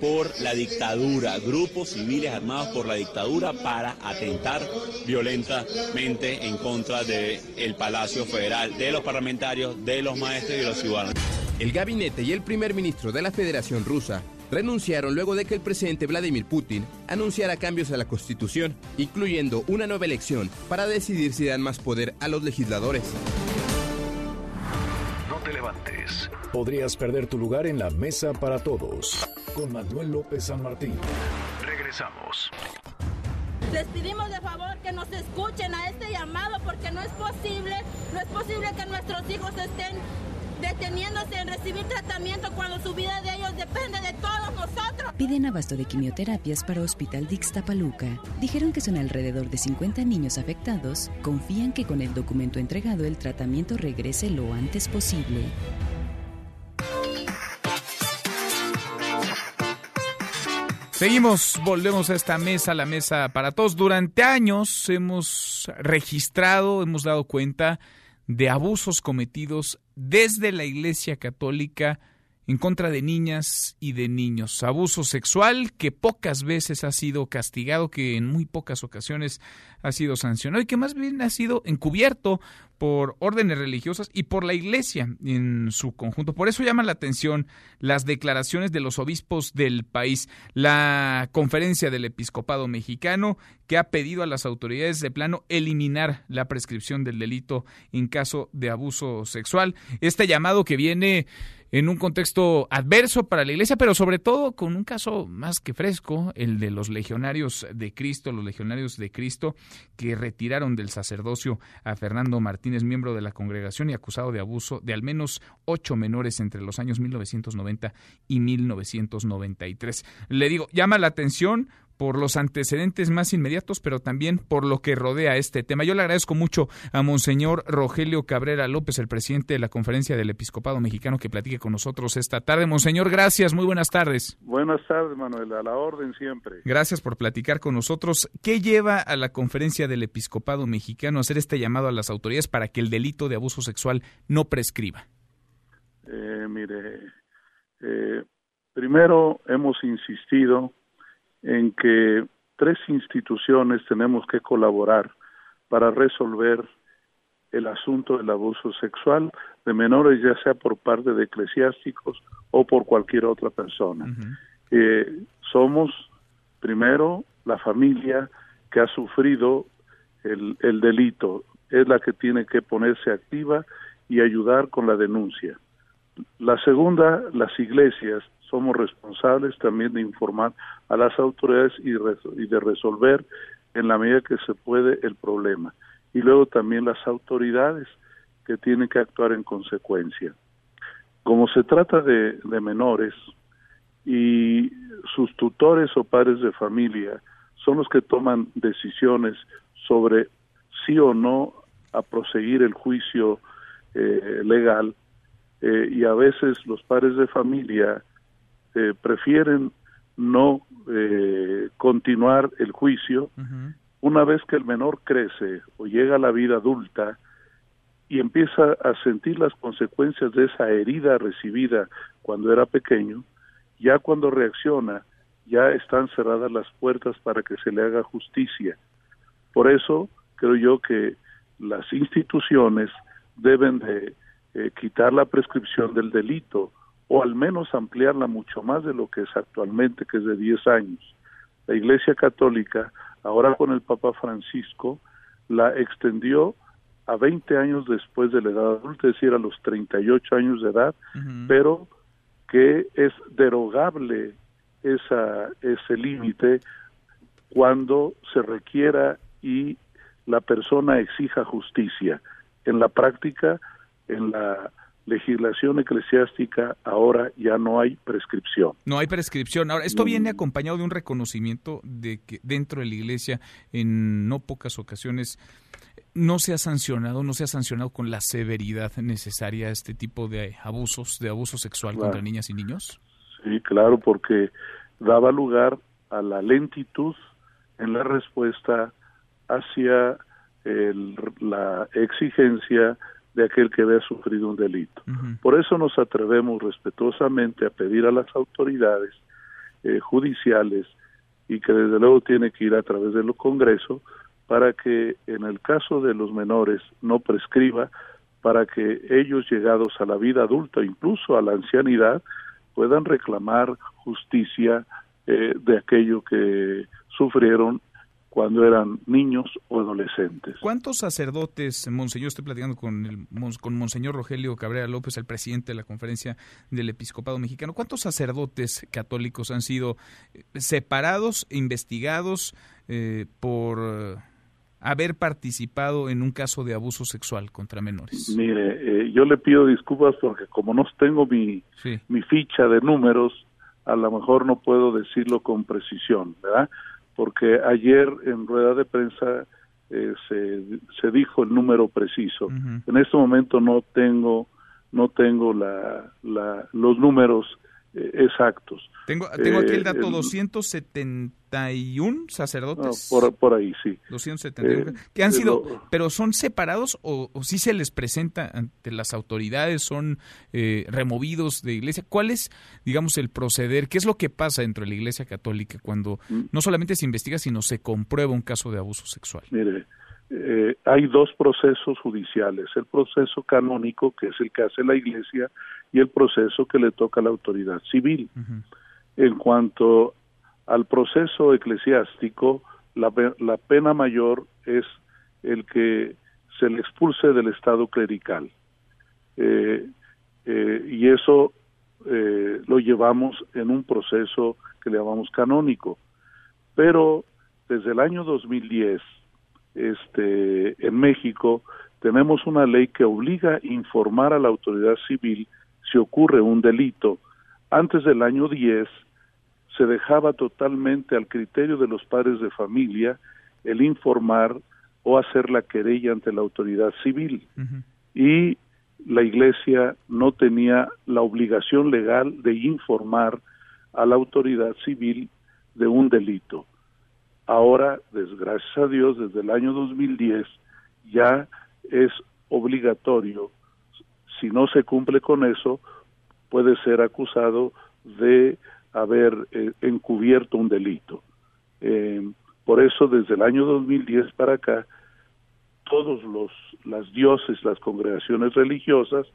por la dictadura, grupos civiles armados por la dictadura para atentar violentamente en contra del el Palacio Federal, de los parlamentarios, de los maestros y de los ciudadanos. El gabinete y el primer ministro de la Federación Rusa renunciaron luego de que el presidente Vladimir Putin anunciara cambios a la Constitución, incluyendo una nueva elección para decidir si dan más poder a los legisladores. No te levantes. Podrías perder tu lugar en la mesa para todos. Con Manuel López San Martín. Regresamos. Les pedimos de favor que nos escuchen a este llamado porque no es posible, no es posible que nuestros hijos estén deteniéndose en recibir tratamiento cuando su vida de ellos depende de todos nosotros. Piden abasto de quimioterapias para Hospital Dix Tapaluca. Dijeron que son alrededor de 50 niños afectados. Confían que con el documento entregado el tratamiento regrese lo antes posible. Seguimos, volvemos a esta mesa, la mesa para todos. Durante años hemos registrado, hemos dado cuenta de abusos cometidos desde la Iglesia Católica en contra de niñas y de niños. Abuso sexual que pocas veces ha sido castigado, que en muy pocas ocasiones ha sido sancionado y que más bien ha sido encubierto por órdenes religiosas y por la Iglesia en su conjunto. Por eso llama la atención las declaraciones de los obispos del país, la conferencia del episcopado mexicano que ha pedido a las autoridades de plano eliminar la prescripción del delito en caso de abuso sexual. Este llamado que viene en un contexto adverso para la Iglesia, pero sobre todo con un caso más que fresco, el de los legionarios de Cristo, los legionarios de Cristo que retiraron del sacerdocio a Fernando Martínez, miembro de la congregación y acusado de abuso de al menos ocho menores entre los años 1990 y 1993. Le digo, llama la atención por los antecedentes más inmediatos, pero también por lo que rodea este tema. Yo le agradezco mucho a Monseñor Rogelio Cabrera López, el presidente de la Conferencia del Episcopado Mexicano, que platique con nosotros esta tarde. Monseñor, gracias, muy buenas tardes. Buenas tardes, Manuel, a la orden siempre. Gracias por platicar con nosotros. ¿Qué lleva a la Conferencia del Episcopado Mexicano a hacer este llamado a las autoridades para que el delito de abuso sexual no prescriba? Eh, mire, eh, primero hemos insistido en que tres instituciones tenemos que colaborar para resolver el asunto del abuso sexual de menores, ya sea por parte de eclesiásticos o por cualquier otra persona. Eh, somos, primero, la familia que ha sufrido el, el delito, es la que tiene que ponerse activa y ayudar con la denuncia. La segunda, las iglesias somos responsables también de informar a las autoridades y, de resolver en la medida que se puede el problema. Y luego también las autoridades que tienen que actuar en consecuencia. Como se trata de, de menores y sus tutores o padres de familia son los que toman decisiones sobre sí o no a proseguir el juicio eh, legal eh, y a veces los padres de familia eh, prefieren no eh, continuar el juicio. Una vez que el menor crece o llega a la vida adulta, y empieza a sentir las consecuencias de esa herida recibida cuando era pequeño, ya cuando reacciona, ya están cerradas las puertas para que se le haga justicia. Por eso creo yo que las instituciones deben de eh, quitar la prescripción del delito o al menos ampliarla mucho más de lo que es actualmente, que es de 10 años. La Iglesia Católica, ahora con el Papa Francisco, la extendió a 20 años después de la edad adulta, es decir, a los 38 años de edad, pero que es derogable esa, ese límite cuando se requiera y la persona exija justicia. En la práctica, en la legislación eclesiástica ahora ya no hay prescripción. No hay prescripción. Ahora, esto viene acompañado de un reconocimiento de que dentro de la Iglesia, en no pocas ocasiones, no se ha sancionado, no se ha sancionado con la severidad necesaria este tipo de abusos, de abuso sexual contra niñas y niños. Sí, claro, porque daba lugar a la lentitud en la respuesta hacia la exigencia de aquel que había sufrido un delito. Por eso nos atrevemos respetuosamente a pedir a las autoridades eh, judiciales y que desde luego tiene que ir a través del Congreso para que en el caso de los menores no prescriba, para que ellos llegados a la vida adulta, incluso a la ancianidad, puedan reclamar justicia eh, de aquello que sufrieron cuando eran niños o adolescentes. ¿Cuántos sacerdotes, Monseñor, estoy platicando con, el, con Monseñor Rogelio Cabrera López, el presidente de la Conferencia del Episcopado Mexicano, cuántos sacerdotes católicos han sido eh, separados, investigados eh, por haber participado en un caso de abuso sexual contra menores? Mire, eh, yo le pido disculpas porque como no tengo mi, mi ficha de números, a lo mejor no puedo decirlo con precisión, ¿verdad? Porque ayer en rueda de prensa eh, se, se dijo el número preciso. En este momento no tengo no tengo la, la los números exactos. Tengo, tengo aquí el dato, 271 sacerdotes. por, por, ahí, sí. 271. Eh, que han sido, pero ¿son separados o, o sí se les presenta ante las autoridades? ¿Son eh, removidos de iglesia? ¿Cuál es, digamos, el proceder? ¿Qué es lo que pasa dentro de la iglesia católica cuando mm. no solamente se investiga, sino se comprueba un caso de abuso sexual? Mire, eh, hay dos procesos judiciales, el proceso canónico, que es el que hace la Iglesia, y el proceso que le toca a la autoridad civil. En cuanto al proceso eclesiástico, la, la, pena mayor es el que se le expulse del estado clerical. Eh, eh, y eso lo llevamos en un proceso que le llamamos canónico. Pero desde el año 2010, este, en México tenemos una ley que obliga a informar a la autoridad civil si ocurre un delito. Antes del año 10 se dejaba totalmente al criterio de los padres de familia el informar o hacer la querella ante la autoridad civil. Y la Iglesia no tenía la obligación legal de informar a la autoridad civil de un delito. Ahora, desgracias a Dios, desde el año 2010 ya es obligatorio, si no se cumple con eso, puede ser acusado de haber eh, encubierto un delito. Eh, por eso, desde el año 2010 para acá, todos los las dioses, las congregaciones religiosas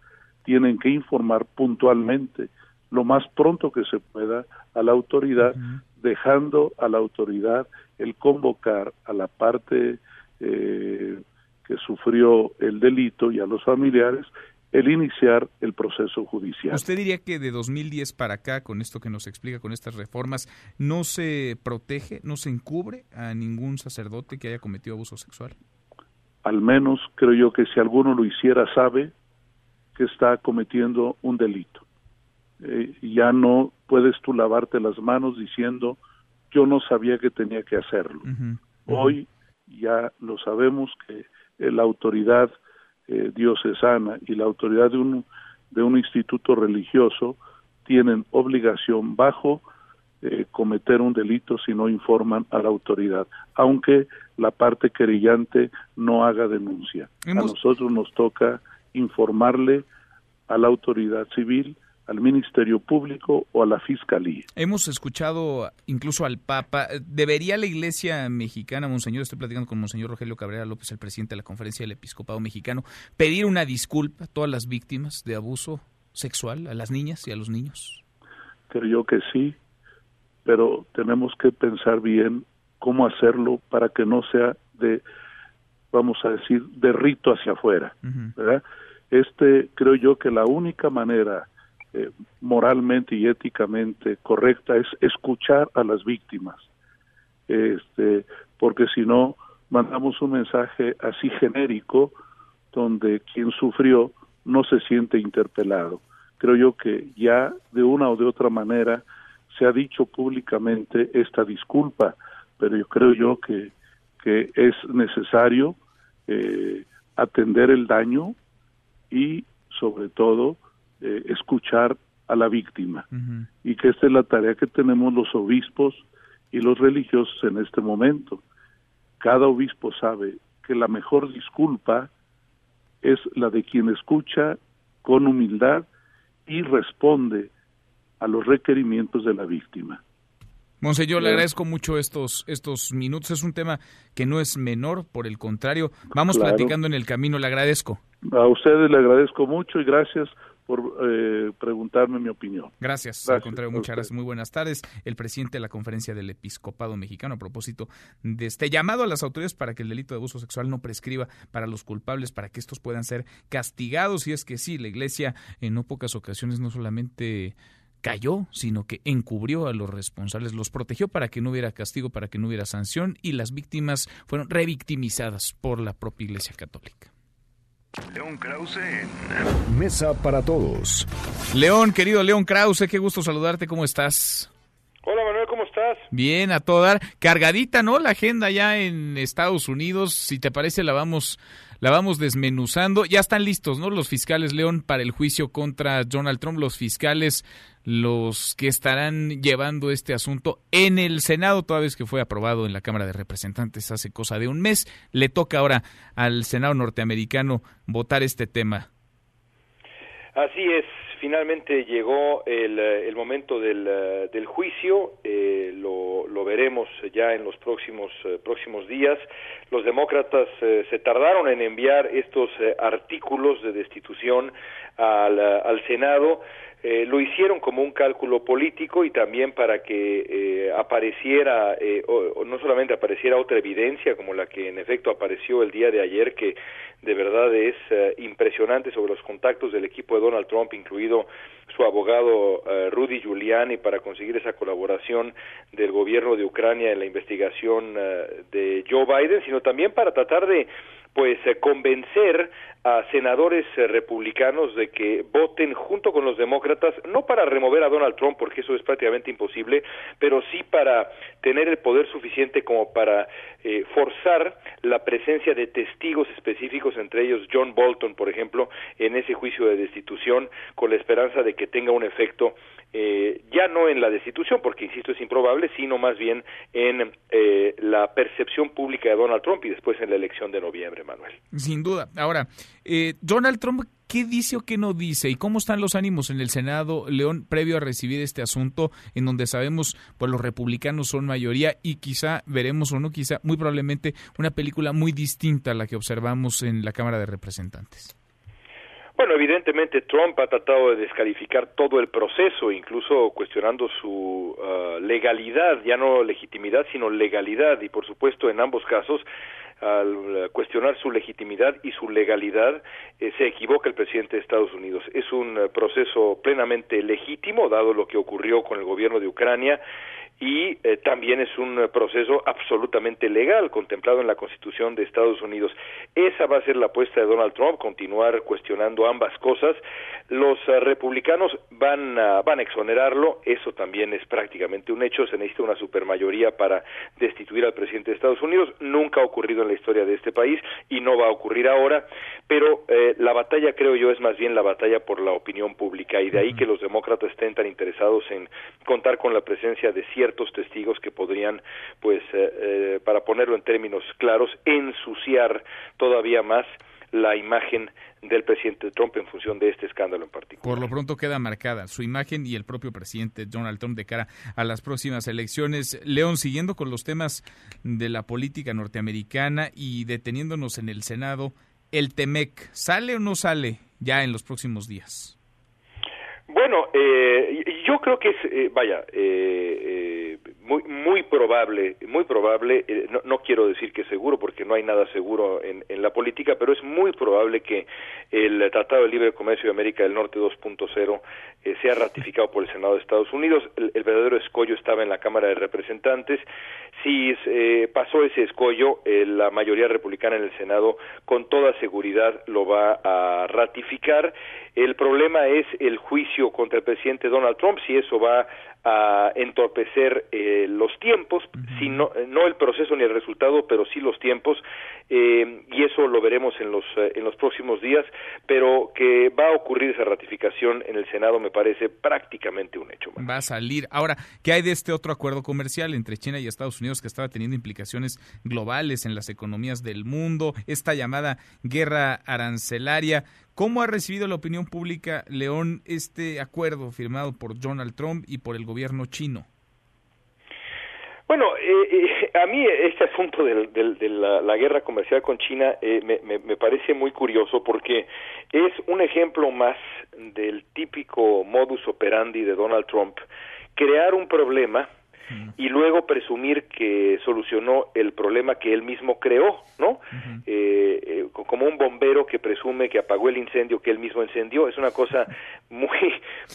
tienen que informar puntualmente, lo más pronto que se pueda, a la autoridad, dejando a la autoridad el convocar a la parte eh, que sufrió el delito y a los familiares el iniciar el proceso judicial. ¿Usted diría que de 2010 para acá, con esto que nos explica, con estas reformas, no se protege, no se encubre a ningún sacerdote que haya cometido abuso sexual? Al menos creo yo que si alguno lo hiciera sabe que está cometiendo un delito. Eh, ya no puedes tú lavarte las manos diciendo yo no sabía que tenía que hacerlo. Hoy ya lo sabemos que la autoridad eh, diocesana y la autoridad de un, de un instituto religioso tienen obligación bajo eh, cometer un delito si no informan a la autoridad, aunque la parte querellante no haga denuncia. A nosotros nos toca informarle a la autoridad civil al Ministerio Público o a la Fiscalía. Hemos escuchado incluso al Papa. ¿Debería la Iglesia mexicana, Monseñor, estoy platicando con Monseñor Rogelio Cabrera López, el presidente de la Conferencia del Episcopado Mexicano, pedir una disculpa a todas las víctimas de abuso sexual, a las niñas y a los niños? Creo que sí, pero tenemos que pensar bien cómo hacerlo para que no sea de, vamos a decir, de rito hacia afuera. ¿verdad? Este, creo yo que la única manera eh, moralmente y éticamente correcta es escuchar a las víctimas, este, porque si no mandamos un mensaje así genérico donde quien sufrió no se siente interpelado. Creo yo que ya de una o de otra manera se ha dicho públicamente esta disculpa, pero yo creo yo que, que es necesario eh, atender el daño y sobre todo eh, escuchar a la víctima y que esta es la tarea que tenemos los obispos y los religiosos en este momento. Cada obispo sabe que la mejor disculpa es la de quien escucha con humildad y responde a los requerimientos de la víctima. Monseñor, le agradezco mucho estos, estos minutos. Es un tema que no es menor, por el contrario. Vamos platicando en el camino, le agradezco. A ustedes le agradezco mucho y gracias por eh, preguntarme mi opinión. Gracias, al contrario, muchas gracias. Muy buenas tardes. El presidente de la Conferencia del Episcopado Mexicano, a propósito de este llamado a las autoridades para que el delito de abuso sexual no prescriba para los culpables, para que estos puedan ser castigados. Y es que sí, la Iglesia en no pocas ocasiones no solamente cayó, sino que encubrió a los responsables, los protegió para que no hubiera castigo, para que no hubiera sanción y las víctimas fueron revictimizadas por la propia Iglesia Católica. León Krause en Mesa para Todos. León, querido León Krause, qué gusto saludarte, ¿cómo estás? Hola Manuel, ¿cómo estás? Bien, a todo dar. Cargadita, ¿no? La agenda ya en Estados Unidos. Si te parece, la vamos, la vamos desmenuzando. Ya están listos, ¿no? Los fiscales, León, para el juicio contra Donald Trump. Los fiscales los que estarán llevando este asunto en el Senado, toda vez que fue aprobado en la Cámara de Representantes hace cosa de un mes. Le toca ahora al Senado norteamericano votar este tema. Así es, finalmente llegó el, el momento del, del juicio, eh, lo, lo, veremos ya en los próximos, eh, próximos días. Los demócratas eh, se tardaron en enviar estos artículos de destitución al, al Senado eh, lo hicieron como un cálculo político y también para que eh, apareciera, eh, o, no solamente apareciera otra evidencia como la que en efecto apareció el día de ayer, que de verdad es impresionante sobre los contactos del equipo de Donald Trump, incluido su abogado Rudy Giuliani, para conseguir esa colaboración del gobierno de Ucrania en la investigación de Joe Biden, sino también para tratar de pues convencer a senadores eh, republicanos de que voten junto con los demócratas, no para remover a Donald Trump, porque eso es prácticamente imposible, pero sí para tener el poder suficiente como para eh, forzar la presencia de testigos específicos, entre ellos John Bolton, por ejemplo, en ese juicio de destitución, con la esperanza de que tenga un efecto eh, ya no en la destitución, porque insisto es improbable, sino más bien en eh, la percepción pública de Donald Trump y después en la elección de noviembre, Manuel. Sin duda. Ahora, eh, Donald Trump, ¿qué dice o qué no dice? ¿Y cómo están los ánimos en el Senado, León, previo a recibir este asunto, en donde sabemos, pues los republicanos son mayoría y quizá veremos o no, quizá muy probablemente una película muy distinta a la que observamos en la Cámara de Representantes? Bueno, evidentemente Trump ha tratado de descalificar todo el proceso, incluso cuestionando su uh, legalidad, ya no legitimidad, sino legalidad, y por supuesto en ambos casos al cuestionar su legitimidad y su legalidad, eh, se equivoca el presidente de Estados Unidos. Es un uh, proceso plenamente legítimo, dado lo que ocurrió con el gobierno de Ucrania, y eh, también es un proceso absolutamente legal contemplado en la Constitución de Estados Unidos. Esa va a ser la apuesta de Donald Trump, continuar cuestionando ambas cosas. Los eh, republicanos van a, van a exonerarlo, eso también es prácticamente un hecho, se necesita una supermayoría para destituir al presidente de Estados Unidos, nunca ha ocurrido en la historia de este país y no va a ocurrir ahora, pero eh, la batalla creo yo es más bien la batalla por la opinión pública. Y de ahí que los demócratas estén tan interesados en contar con la presencia de ciertos testigos que podrían, pues, eh, eh, para ponerlo en términos claros, ensuciar todavía más la imagen del presidente Trump en función de este escándalo en particular. Por lo pronto queda marcada su imagen y el propio presidente Donald Trump de cara a las próximas elecciones. León, siguiendo con los temas de la política norteamericana y deteniéndonos en el Senado, el TEMEC, ¿sale o no sale ya en los próximos días? Bueno, eh, yo creo que eh, vaya, eh, muy muy probable, muy probable, no, no, quiero decir que seguro porque no hay nada seguro en, en, la política, pero es muy probable que el Tratado de Libre Comercio de América del Norte 2.0 sea ratificado por el Senado de Estados Unidos. El, verdadero escollo estaba en la Cámara de Representantes. Si pasó ese escollo, la mayoría republicana en el Senado con toda seguridad lo va a ratificar. El problema es el juicio contra el presidente Donald Trump, si eso va a entorpecer eh, los tiempos, si no, no, el proceso ni el resultado, pero sí los tiempos, eh, y eso lo veremos en los, eh, en los próximos días, pero que va a ocurrir esa ratificación en el Senado me parece prácticamente un hecho. Va a salir. Ahora, ¿qué hay de este otro acuerdo comercial entre China y Estados Unidos que estaba teniendo implicaciones globales en las economías del mundo? Esta llamada guerra arancelaria. ¿Cómo ha recibido la opinión pública, León, este acuerdo firmado por Donald Trump y por el gobierno chino? Bueno, eh, eh, a mí este asunto de, de la, la, guerra comercial con China eh, me, me, me, parece muy curioso porque es un ejemplo más del típico modus operandi de Donald Trump, crear un problema y luego presumir que solucionó el problema que él mismo creó, ¿no? eh, eh, como un bombero que presume que apagó el incendio que él mismo encendió, es una cosa muy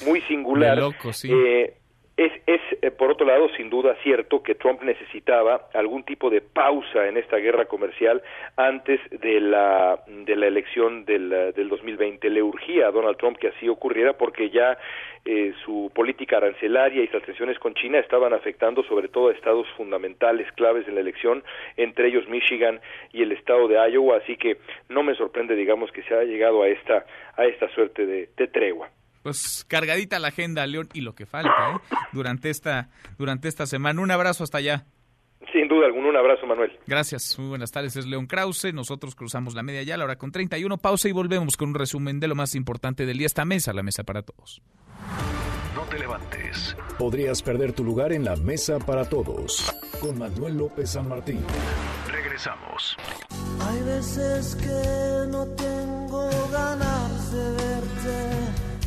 muy singular. loco, sí. eh, es, es eh, por otro lado, sin duda cierto que Trump necesitaba algún tipo de pausa en esta guerra comercial antes de la, de la elección del, del 2020. Le urgía a Donald Trump que así ocurriera porque ya eh, su política arancelaria y sus tensiones con China estaban afectando sobre todo a estados fundamentales, claves en la elección, entre ellos Michigan y el estado de Iowa. Así que no me sorprende, digamos, que se haya llegado a esta, a esta suerte de tregua pues cargadita la agenda, León, y lo que falta, ¿eh? Durante esta, durante esta semana. Un abrazo hasta allá. Sin duda alguna, un abrazo, Manuel. Gracias, muy buenas tardes. Es León Krause. Nosotros cruzamos la media ya, la hora con 31. Pausa y volvemos con un resumen de lo más importante del día. Esta mesa, la mesa para todos. No te levantes. Podrías perder tu lugar en la mesa para todos. Con Manuel López San Martín. Regresamos. Hay veces que no tengo ganas de verte.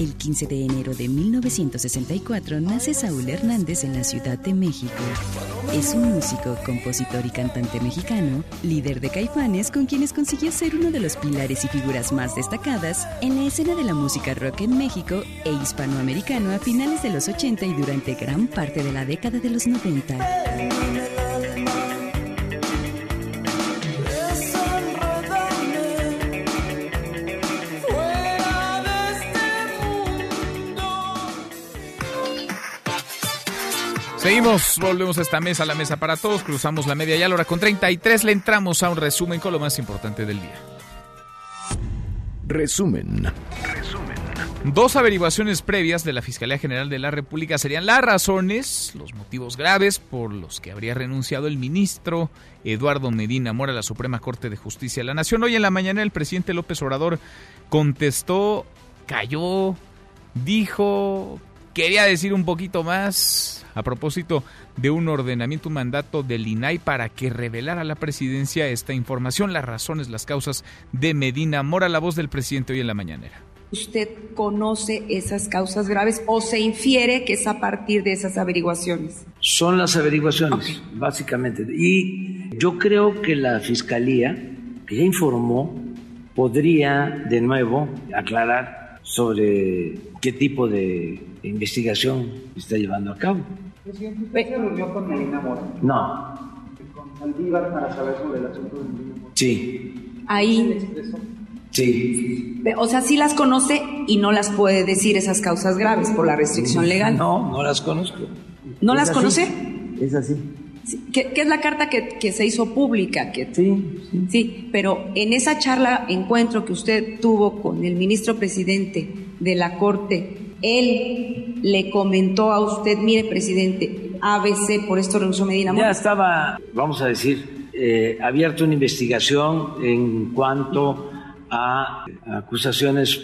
El 15 de enero de 1964 nace Saúl Hernández en la Ciudad de México. Es un músico, compositor y cantante mexicano, líder de Caifanes con quienes consiguió ser uno de los pilares y figuras más destacadas en la escena de la música rock en México e hispanoamericano a finales de los 80 y durante gran parte de la década de los 90. Seguimos, volvemos a esta mesa, la mesa para todos, cruzamos la media ya a la hora con 33, le entramos a un resumen con lo más importante del día. Resumen. Resumen. Dos averiguaciones previas de la Fiscalía General de la República serían las razones, los motivos graves por los que habría renunciado el ministro Eduardo Medina Mora a la Suprema Corte de Justicia de la Nación. Hoy en la mañana el presidente López Obrador contestó, cayó, dijo, quería decir un poquito más a propósito de un ordenamiento, un mandato del INAI para que revelara a la presidencia esta información, las razones, las causas de Medina Mora, la voz del presidente hoy en la mañanera. ¿Usted conoce esas causas graves o se infiere que es a partir de esas averiguaciones? Son las averiguaciones, okay. básicamente. Y yo creo que la Fiscalía, que ya informó, podría de nuevo aclarar sobre qué tipo de investigación está llevando a cabo. Presidente, ¿usted se reunió con Medina Mora? No. ¿Con Saldívar para saber sobre el asunto de Medina Mora? Sí. Ahí. Sí. O sea, sí las conoce y no las puede decir esas causas graves por la restricción legal. No, no las conozco. ¿No las así. conoce? Es así. Sí, ¿Qué, qué es la carta que, que se hizo pública? Que, sí, sí. pero en esa charla, encuentro que usted tuvo con el ministro presidente de la Corte, él le comentó a usted, mire, presidente, ABC, por esto renunció Medina Mora. Ya estaba, vamos a decir, eh, abierta una investigación en cuanto a acusaciones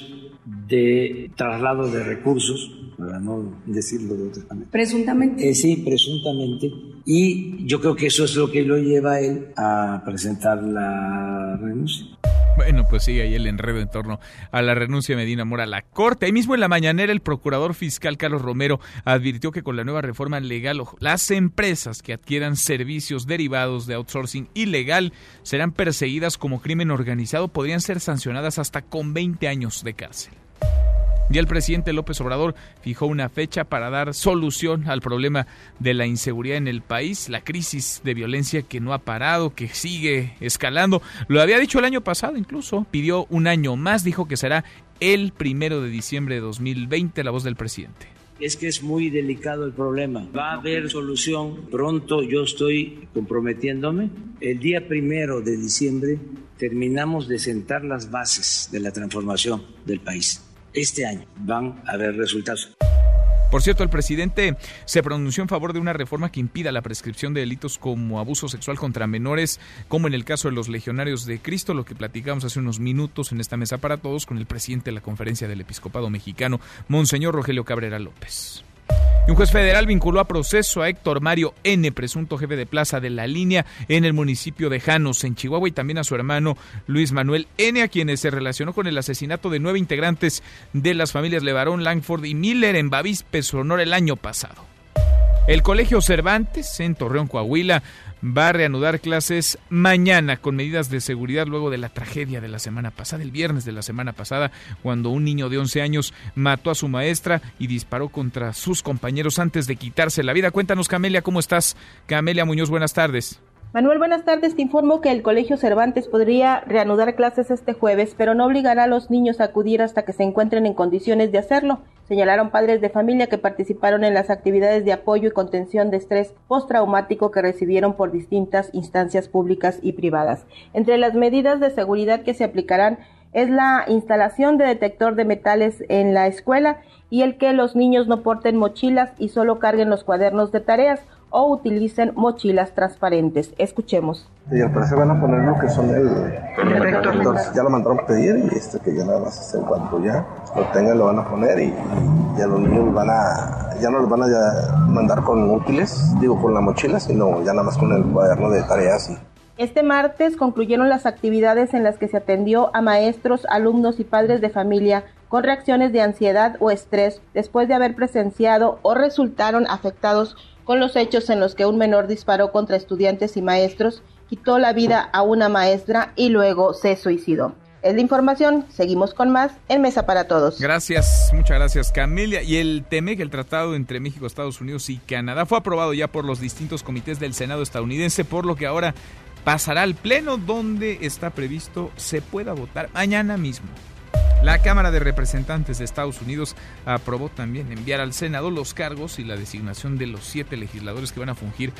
de traslado de recursos, para no decirlo de otra manera. Presuntamente. Eh, sí, presuntamente. Y yo creo que eso es lo que lo lleva a él a presentar la renuncia. Bueno, pues sigue ahí el enredo en torno a la renuncia de Medina Mora a la Corte. Ahí mismo en la mañanera el procurador fiscal Carlos Romero advirtió que con la nueva reforma legal las empresas que adquieran servicios derivados de outsourcing ilegal serán perseguidas como crimen organizado, podrían ser sancionadas hasta con 20 años de cárcel. Y el presidente López Obrador fijó una fecha para dar solución al problema de la inseguridad en el país, la crisis de violencia que no ha parado, que sigue escalando. Lo había dicho el año pasado incluso, pidió un año más, dijo que será el primero de diciembre de 2020, la voz del presidente. Es que es muy delicado el problema. Va a haber solución pronto. Yo estoy comprometiéndome. El día primero de diciembre terminamos de sentar las bases de la transformación del país. Este año van a haber resultados. Por cierto, el presidente se pronunció en favor de una reforma que impida la prescripción de delitos como abuso sexual contra menores, como en el caso de los legionarios de Cristo, lo que platicamos hace unos minutos en esta mesa para todos con el presidente de la Conferencia del Episcopado Mexicano, Monseñor Rogelio Cabrera López. Y un juez federal vinculó a proceso a Héctor Mario N., presunto jefe de plaza de la línea en el municipio de Janos, en Chihuahua, y también a su hermano Luis Manuel N., a quienes se relacionó con el asesinato de nueve integrantes de las familias Levarón, Langford y Miller en Bavispe, Sonora, el año pasado. El Colegio Cervantes en Torreón, Coahuila, va a reanudar clases mañana con medidas de seguridad luego de la tragedia de la semana pasada, el viernes de la semana pasada, cuando un niño de 11 años mató a su maestra y disparó contra sus compañeros antes de quitarse la vida. Cuéntanos, Camelia, ¿cómo estás? Camelia Muñoz, buenas tardes. Manuel, buenas tardes. Te informo que el Colegio Cervantes podría reanudar clases este jueves, pero no obligará a los niños a acudir hasta que se encuentren en condiciones de hacerlo, señalaron padres de familia que participaron en las actividades de apoyo y contención de estrés postraumático que recibieron por distintas instancias públicas y privadas. Entre las medidas de seguridad que se aplicarán es la instalación de detector de metales en la escuela y el que los niños no porten mochilas y solo carguen los cuadernos de tareas o utilicen mochilas transparentes. Escuchemos. Y al parecer van a poner lo que son el, el detector. Ya lo mandaron a pedir y este que ya nada más en cuanto ya lo tengan lo van a poner y, y ya los niños van a ya no los van a ya mandar con útiles, digo con la mochila, sino ya nada más con el cuaderno de tareas y Este martes concluyeron las actividades en las que se atendió a maestros, alumnos y padres de familia con reacciones de ansiedad o estrés después de haber presenciado o resultaron afectados con los hechos en los que un menor disparó contra estudiantes y maestros, quitó la vida a una maestra y luego se suicidó. Es la información, seguimos con más en Mesa para Todos. Gracias, muchas gracias Camelia. Y el TEMEC, el tratado entre México, Estados Unidos y Canadá, fue aprobado ya por los distintos comités del Senado estadounidense, por lo que ahora pasará al Pleno donde está previsto se pueda votar mañana mismo. La Cámara de Representantes de Estados Unidos aprobó también enviar al Senado los cargos y la designación de los siete legisladores que van a fungir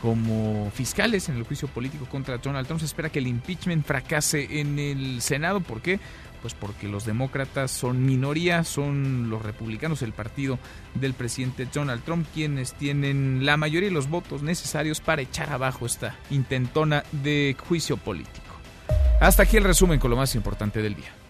como fiscales en el juicio político contra Donald Trump. Se espera que el impeachment fracase en el Senado. ¿Por qué? Pues porque los demócratas son minoría, son los republicanos, el partido del presidente Donald Trump, quienes tienen la mayoría de los votos necesarios para echar abajo esta intentona de juicio político. Hasta aquí el resumen con lo más importante del día.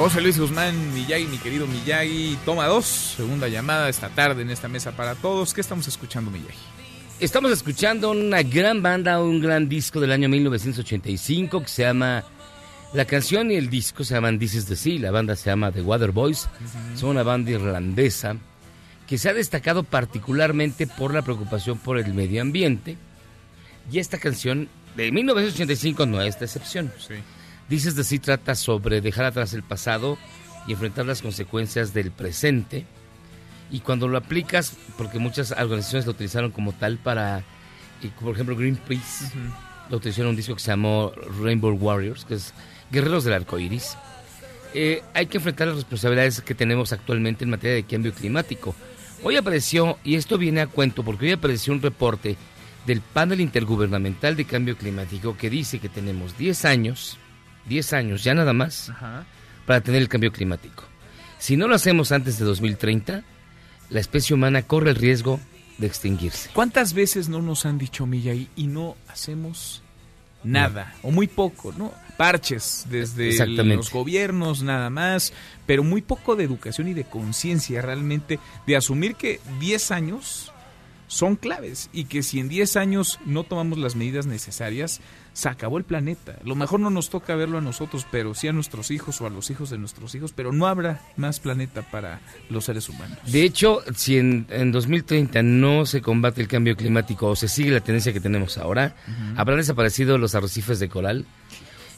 José Luis Guzmán Miyagi, mi querido Miyagi, toma dos, segunda llamada esta tarde en esta mesa para todos. ¿Qué estamos escuchando, Miyagi? Estamos escuchando una gran banda, un gran disco del año 1985 que se llama... La canción y el disco se llaman This is the Sea, la banda se llama The Water Boys, son una banda irlandesa que se ha destacado particularmente por la preocupación por el medio ambiente. Y esta canción de 1985 no es de excepción. Dices de sí trata sobre dejar atrás el pasado y enfrentar las consecuencias del presente. Y cuando lo aplicas, porque muchas organizaciones lo utilizaron como tal para, por ejemplo Greenpeace, lo utilizó en un disco que se llamó Rainbow Warriors, que es Guerreros del Arco Iris. Eh, hay que enfrentar las responsabilidades que tenemos actualmente en materia de cambio climático. Hoy apareció, y esto viene a cuento, porque hoy apareció un reporte del panel intergubernamental de cambio climático que dice que tenemos 10 años, 10 años ya nada más, para tener el cambio climático. Si no lo hacemos antes de 2030, la especie humana corre el riesgo de extinguirse. ¿Cuántas veces no nos han dicho, Milla, y, y no hacemos nada, o muy poco, ¿no? Parches desde los gobiernos nada más, pero muy poco de educación y de conciencia realmente, de asumir que 10 años son claves y que si en 10 años no tomamos las medidas necesarias, se acabó el planeta. Lo mejor no nos toca verlo a nosotros, pero sí a nuestros hijos o a los hijos de nuestros hijos, pero no habrá más planeta para los seres humanos. De hecho, si en, 2030 no se combate el cambio climático o se sigue la tendencia que tenemos ahora, habrán desaparecido los arrecifes de coral.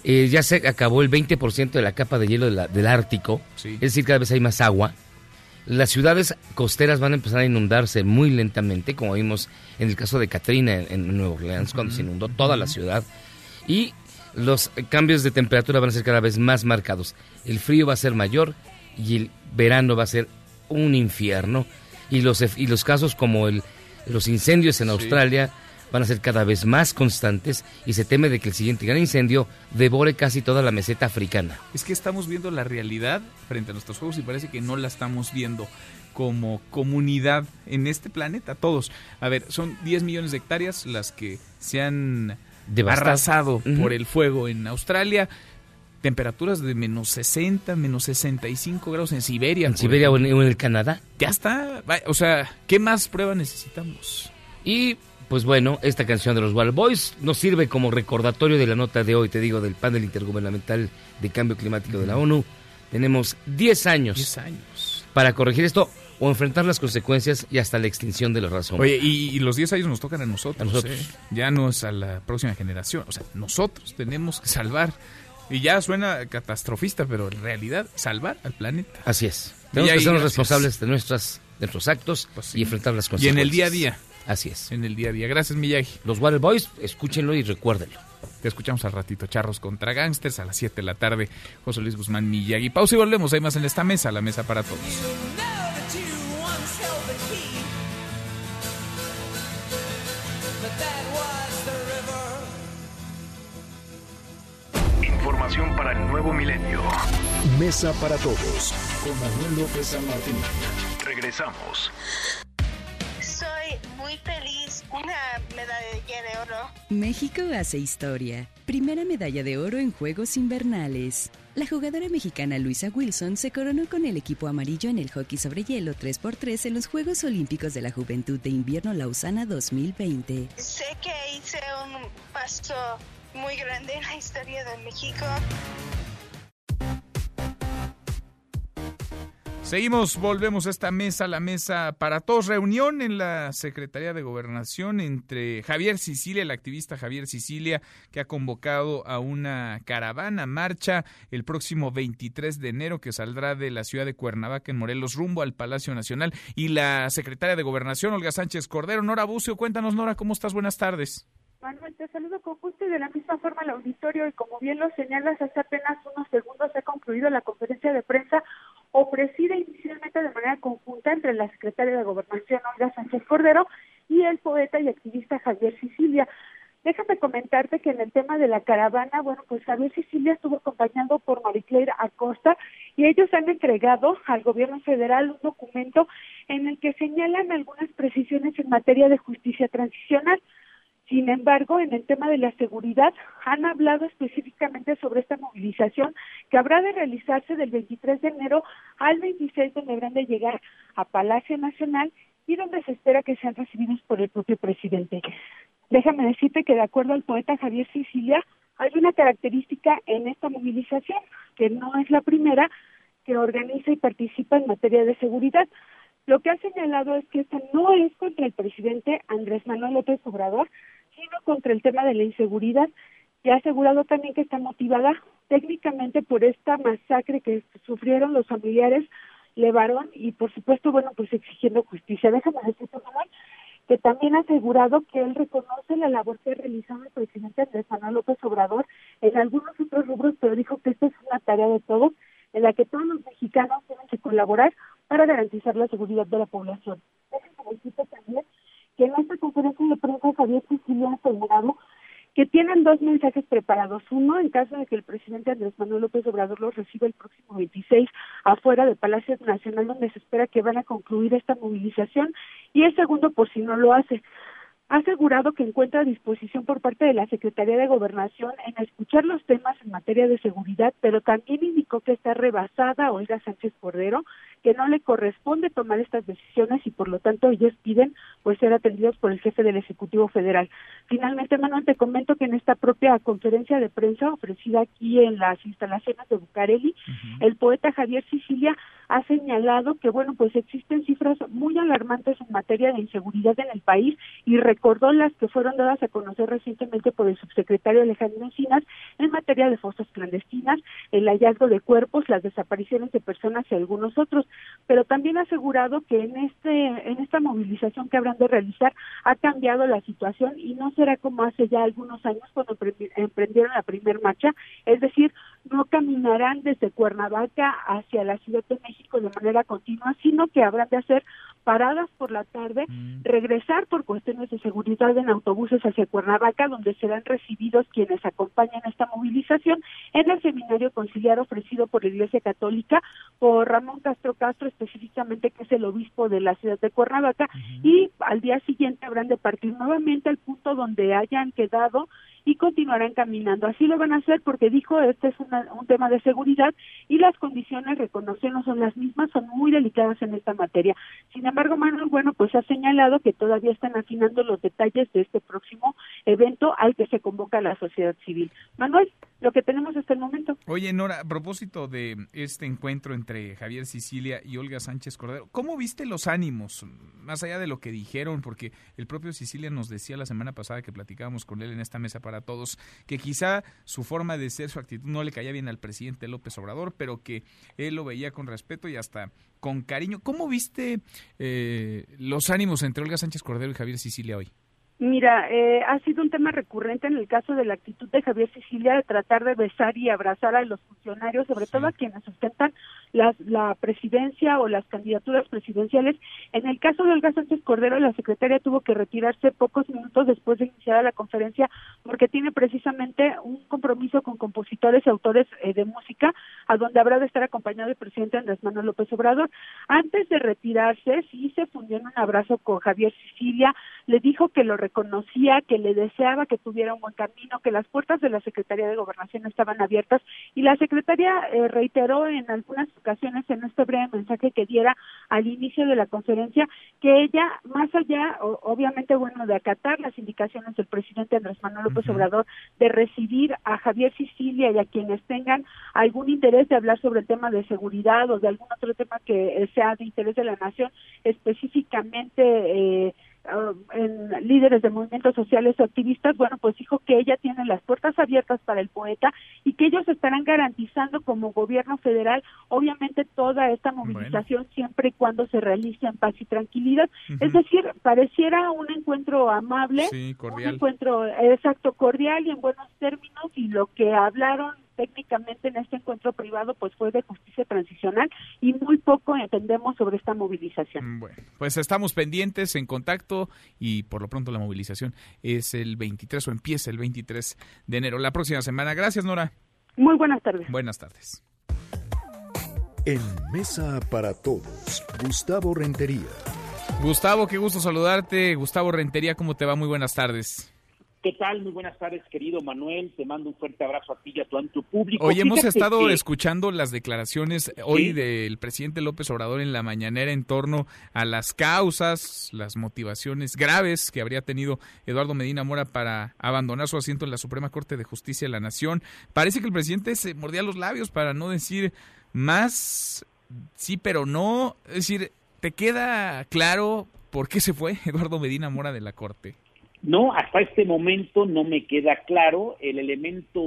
Eh, ya se acabó el 20% de la capa de hielo del Ártico, es decir, cada vez hay más agua las ciudades costeras van a empezar a inundarse muy lentamente, como vimos en el caso de Katrina en, Nueva Orleans, cuando se inundó toda la ciudad. Y los cambios de temperatura van a ser cada vez más marcados. El frío va a ser mayor y el verano va a ser un infierno. Y los, y los casos como el, los incendios en Australia van a ser cada vez más constantes y se teme de que el siguiente gran incendio devore casi toda la meseta africana. Es que estamos viendo la realidad frente a nuestros ojos y parece que no la estamos viendo como comunidad en este planeta, todos. A ver, son 10 millones de hectáreas las que se han arrasado por el fuego en Australia temperaturas de menos 60, menos 65 grados en Siberia. En Siberia o en, el Canadá. Ya está. O sea, ¿qué más prueba necesitamos? Y pues bueno, esta canción de los Wild Boys nos sirve como recordatorio de la nota de hoy, te digo, del panel intergubernamental de cambio climático de la ONU. Tenemos 10 años, años para corregir esto o enfrentar las consecuencias y hasta la extinción de la razón. Oye, y, los 10 años nos tocan a nosotros. ¿eh? Ya no es a la próxima generación. O sea, nosotros tenemos que salvar. Y ya suena catastrofista, pero en realidad salvar al planeta. Así es. Tenemos que ser responsables de, nuestras, de nuestros actos pues y enfrentar las consecuencias. Y en el día a día. Así es. En el día a día. Gracias, Miyagi. Los Water Boys, escúchenlo y recuérdenlo. Te escuchamos al ratito. Charros contra Gangsters a las 7 de la tarde. José Luis Guzmán, Miyagi. Pausa y volvemos. Hay más en esta mesa, la mesa para todos. Información para el nuevo milenio. Mesa para todos. Con Manuel López San Martín. Regresamos muy feliz. Una medalla de oro. México hace historia. Primera medalla de oro en Juegos Invernales. La jugadora mexicana Luisa Wilson se coronó con el equipo amarillo en el hockey sobre hielo 3x3 en los Juegos Olímpicos de la Juventud de Invierno Lausana 2020. Sé que hice un paso muy grande en la historia de México. Seguimos, volvemos a esta mesa, la mesa para todos. Reunión en la Secretaría de Gobernación entre Javier Sicilia, el activista Javier Sicilia, que ha convocado a una caravana, marcha el próximo 23 de enero, que saldrá de la ciudad de Cuernavaca, en Morelos, rumbo al Palacio Nacional. Y la secretaria de Gobernación, Olga Sánchez Cordero. Nora Bucio, cuéntanos, Nora, ¿cómo estás? Buenas tardes. Manuel, te saludo con gusto y de la misma forma al auditorio y como bien lo señalas, hace apenas unos segundos se ha concluido la conferencia de prensa ofrecida inicialmente de manera conjunta entre la secretaria de Gobernación, Olga Sánchez Cordero, y el poeta y activista Javier Sicilia. Déjame comentarte que en el tema de la caravana, bueno, pues Javier Sicilia estuvo acompañado por Maricleira Acosta y ellos han entregado al gobierno federal un documento en el que señalan algunas precisiones en materia de justicia transicional. Sin embargo, en el tema de la seguridad, han hablado específicamente sobre esta movilización que habrá de realizarse del 23 de enero al 26, donde habrán de llegar a Palacio Nacional y donde se espera que sean recibidos por el propio presidente. Déjame decirte que de acuerdo al poeta Javier Sicilia, hay una característica en esta movilización, que no es la primera que organiza y participa en materia de seguridad. Lo que ha señalado es que esta no es contra el presidente Andrés Manuel López Obrador, sino contra el tema de la inseguridad y ha asegurado también que está motivada técnicamente por esta masacre que sufrieron los familiares Levarón y por supuesto, bueno, pues exigiendo justicia. Déjame decirte, Manuel, que también ha asegurado que él reconoce la labor que ha realizado el presidente Andrés Manuel López Obrador en algunos otros rubros, pero dijo que esta es una tarea de todos, en la que todos los mexicanos tienen que colaborar para garantizar la seguridad de la población. Decirte también que en esta conferencia de prensa Javier Sicilia ha asegurado que tienen dos mensajes preparados. Uno, en caso de que el presidente Andrés Manuel López Obrador los reciba el próximo 26 afuera del Palacio Nacional, donde se espera que van a concluir esta movilización. Y el segundo, por si no lo hace ha asegurado que encuentra disposición por parte de la Secretaría de Gobernación en escuchar los temas en materia de seguridad, pero también indicó que está rebasada Olga Sánchez Cordero, que no le corresponde tomar estas decisiones y por lo tanto ellos piden pues ser atendidos por el jefe del Ejecutivo Federal. Finalmente, Manuel, te comento que en esta propia conferencia de prensa ofrecida aquí en las instalaciones de Bucareli, el poeta Javier Sicilia ha señalado que, bueno, pues existen cifras muy alarmantes en materia de inseguridad en el país y recordó las que fueron dadas a conocer recientemente por el subsecretario Alejandro Encinas en materia de fosas clandestinas, el hallazgo de cuerpos, las desapariciones de personas y algunos otros, pero también ha asegurado que en este en esta movilización que habrán de realizar ha cambiado la situación y no será como hace ya algunos años cuando emprendieron la primer marcha, es decir, no caminarán desde Cuernavaca hacia la Ciudad de México de manera continua, sino que habrán de hacer paradas por la tarde, mm. regresar por cuestiones de seguridad en autobuses hacia Cuernavaca, donde serán recibidos quienes acompañan esta movilización en el seminario conciliar ofrecido por la Iglesia Católica por Ramón Castro Castro, específicamente que es el obispo de la ciudad de Cuernavaca, y al día siguiente habrán de partir nuevamente al punto donde hayan quedado y continuarán caminando. Así lo van a hacer porque dijo, este es un tema de seguridad y las condiciones, reconoció, no son las mismas, son muy delicadas en esta materia. Sin embargo, Manuel, bueno, pues ha señalado que todavía están afinando los detalles de este próximo evento al que se convoca la sociedad civil. Manuel, lo que tenemos hasta el momento. Oye, Nora, a propósito de este encuentro entre Javier Sicilia y Olga Sánchez Cordero, ¿cómo viste los ánimos, más allá de lo que dijeron? Porque el propio Sicilia nos decía la semana pasada que platicábamos con él en esta mesa para todos, que quizá su forma de ser, su actitud no le caía bien al presidente López Obrador, pero que él lo veía con respeto y hasta con cariño. ¿Cómo viste eh, los ánimos entre Olga Sánchez Cordero y Javier Sicilia hoy? Mira, eh, ha sido un tema recurrente en el caso de la actitud de Javier Sicilia de tratar de besar y abrazar a los funcionarios, sobre todo a quienes sustentan la presidencia o las candidaturas presidenciales. En el caso de Olga Sánchez Cordero, la secretaria tuvo que retirarse pocos minutos después de iniciar la conferencia porque tiene precisamente un compromiso con compositores y autores eh, de música, a donde habrá de estar acompañado el presidente Andrés Manuel López Obrador. Antes de retirarse, sí se fundió en un abrazo con Javier Sicilia, le dijo que lo conocía, que le deseaba que tuviera un buen camino, que las puertas de la Secretaría de Gobernación estaban abiertas y la Secretaría eh, reiteró en algunas ocasiones en este breve mensaje que diera al inicio de la conferencia que ella, más allá, obviamente, bueno, de acatar las indicaciones del presidente Andrés Manuel López Obrador, de recibir a Javier Sicilia y a quienes tengan algún interés de hablar sobre el tema de seguridad o de algún otro tema que sea de interés de la nación, específicamente eh, Um, en líderes de movimientos sociales o activistas, bueno, pues dijo que ella tiene las puertas abiertas para el poeta y que ellos estarán garantizando como gobierno federal, obviamente, toda esta movilización siempre y cuando se realice en paz y tranquilidad. Es decir, pareciera un encuentro amable, un encuentro exacto, cordial y en buenos términos y lo que hablaron técnicamente en este encuentro privado pues fue de justicia transicional y muy poco entendemos sobre esta movilización. Mm, bueno, pues estamos pendientes en contacto y por lo pronto la movilización es el 23 o empieza el 23 de enero, la próxima semana. Gracias, Nora. Muy buenas tardes. Buenas tardes. En Mesa para Todos, Gustavo Rentería. Gustavo, qué gusto saludarte. Gustavo Rentería, ¿cómo te va? Muy buenas tardes. ¿Qué tal? Muy buenas tardes, querido Manuel. Te mando un fuerte abrazo a ti y a tu, público. Hoy hemos estado escuchando las declaraciones hoy del presidente López Obrador en la mañanera en torno a las causas, las motivaciones graves que habría tenido Eduardo Medina Mora para abandonar su asiento en la Suprema Corte de Justicia de la Nación. Parece que el presidente se mordía los labios para no decir más sí, pero no. Es decir, ¿Te queda claro por qué se fue Eduardo Medina Mora de la Corte? No, hasta este momento no me queda claro. El elemento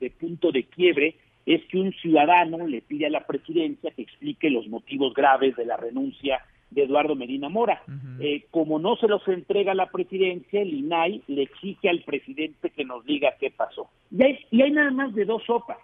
de punto de quiebre es que un ciudadano le pide a la presidencia que explique los motivos graves de la renuncia de Eduardo Medina Mora. eh, como no se los entrega a la presidencia, el INAI le exige al presidente que nos diga qué pasó. Y hay, y hay nada más de dos sopas.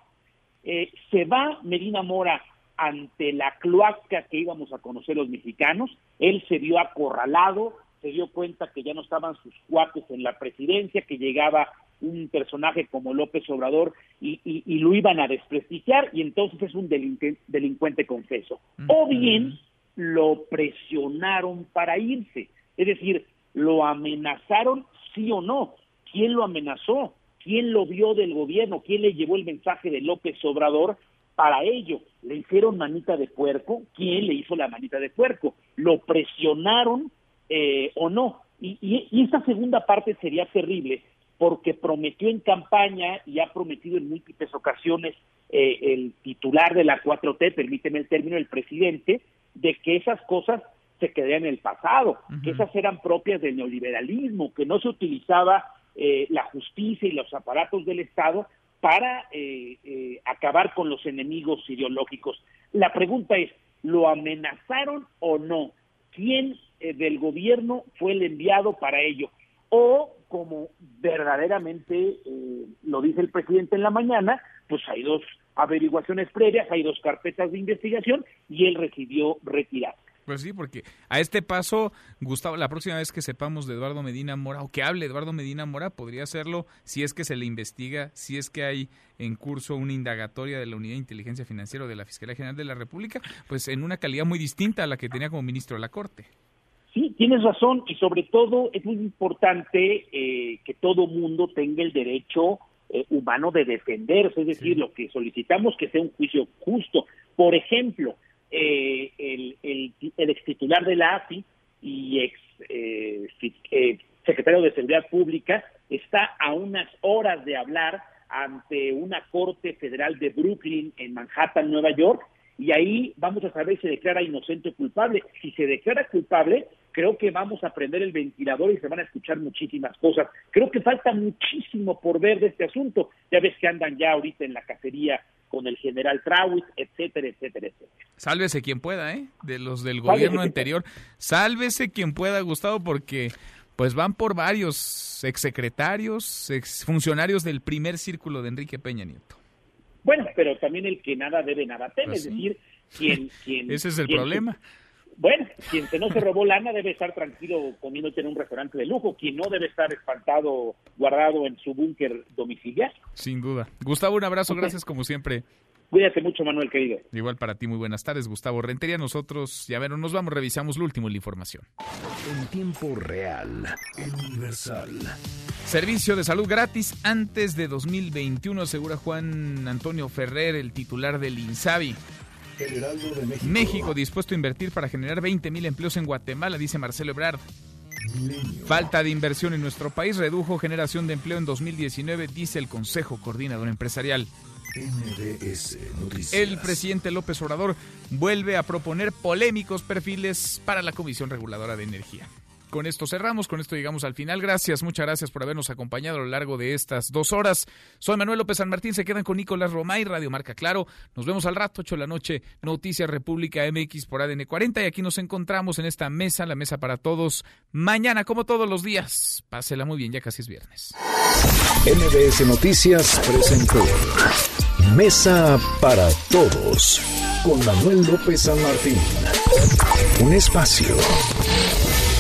Eh, se va Medina Mora ante la cloaca que íbamos a conocer los mexicanos, él se vio acorralado, se dio cuenta que ya no estaban sus cuates en la presidencia, que llegaba un personaje como López Obrador y, y, y lo iban a desprestigiar y entonces es un delincuente, delincuente confeso. O bien lo presionaron para irse, es decir, lo amenazaron sí o no. ¿Quién lo amenazó? ¿Quién lo vio del gobierno? ¿Quién le llevó el mensaje de López Obrador? Para ello, ¿le hicieron manita de puerco? ¿Quién le hizo la manita de puerco? ¿Lo presionaron eh, o no? Y, y, y esta segunda parte sería terrible porque prometió en campaña y ha prometido en múltiples ocasiones eh, el titular de la 4T, permíteme el término, el presidente, de que esas cosas se quedarían en el pasado, que esas eran propias del neoliberalismo, que no se utilizaba eh, la justicia y los aparatos del Estado para eh, eh, acabar con los enemigos ideológicos. La pregunta es, ¿lo amenazaron o no? ¿Quién del gobierno fue el enviado para ello? O como verdaderamente eh, lo dice el presidente en la mañana, pues hay dos averiguaciones previas, hay dos carpetas de investigación y él decidió retirar. Pues sí, porque a este paso, Gustavo, la próxima vez que sepamos de Eduardo Medina Mora o que hable Eduardo Medina Mora, podría hacerlo si es que se le investiga, si es que hay en curso una indagatoria de la Unidad de Inteligencia Financiera o de la Fiscalía General de la República, pues en una calidad muy distinta a la que tenía como ministro de la Corte. Sí, tienes razón y sobre todo es muy importante eh, que todo mundo tenga el derecho eh, humano de defenderse, es decir, sí. lo que solicitamos que sea un juicio justo. Por ejemplo, eh, el, el, el ex titular de la AFI y ex eh, eh, secretario de Seguridad Pública está a unas horas de hablar ante una corte federal de Brooklyn en Manhattan, Nueva York, y ahí vamos a saber si se declara inocente o culpable. Si se declara culpable, creo que vamos a prender el ventilador y se van a escuchar muchísimas cosas. Creo que falta muchísimo por ver de este asunto. Ya ves que andan ya ahorita en la cacería con el general Trawitz, etcétera, etcétera, etcétera. Sálvese quien pueda, ¿eh? De los del gobierno Sálvese anterior. Sálvese quien pueda, Gustavo, porque pues van por varios exsecretarios, exfuncionarios del primer círculo de Enrique Peña Nieto. Bueno, pero también el que nada debe, nada teme, pues sí. es decir, quien... quien Ese es el quien, problema. Bueno, quien se no se robó lana debe estar tranquilo comiéndote en un restaurante de lujo, quien no debe estar espantado, guardado en su búnker domiciliar. Sin duda. Gustavo, un abrazo, okay. gracias como siempre. Cuídate mucho, Manuel, querido. Igual para ti, muy buenas tardes, Gustavo Rentería. Nosotros, ya ver, nos vamos, revisamos lo último de la información. En tiempo real, universal. Servicio de salud gratis antes de 2021, asegura Juan Antonio Ferrer, el titular del INSABI. México. México. dispuesto a invertir para generar 20 mil empleos en Guatemala, dice Marcelo Ebrard. Milenio. Falta de inversión en nuestro país redujo generación de empleo en 2019, dice el Consejo Coordinador Empresarial. Noticias. El presidente López Obrador vuelve a proponer polémicos perfiles para la Comisión Reguladora de Energía. Con esto cerramos, con esto llegamos al final. Gracias, muchas gracias por habernos acompañado a lo largo de estas dos horas. Soy Manuel López San Martín, se quedan con Nicolás Romay, Radio Marca Claro. Nos vemos al rato, 8 de la noche, Noticias República MX por ADN 40 y aquí nos encontramos en esta mesa, la mesa para todos, mañana como todos los días. Pásela muy bien, ya casi es viernes. MBS Noticias presentó Mesa para Todos con Manuel López San Martín. Un espacio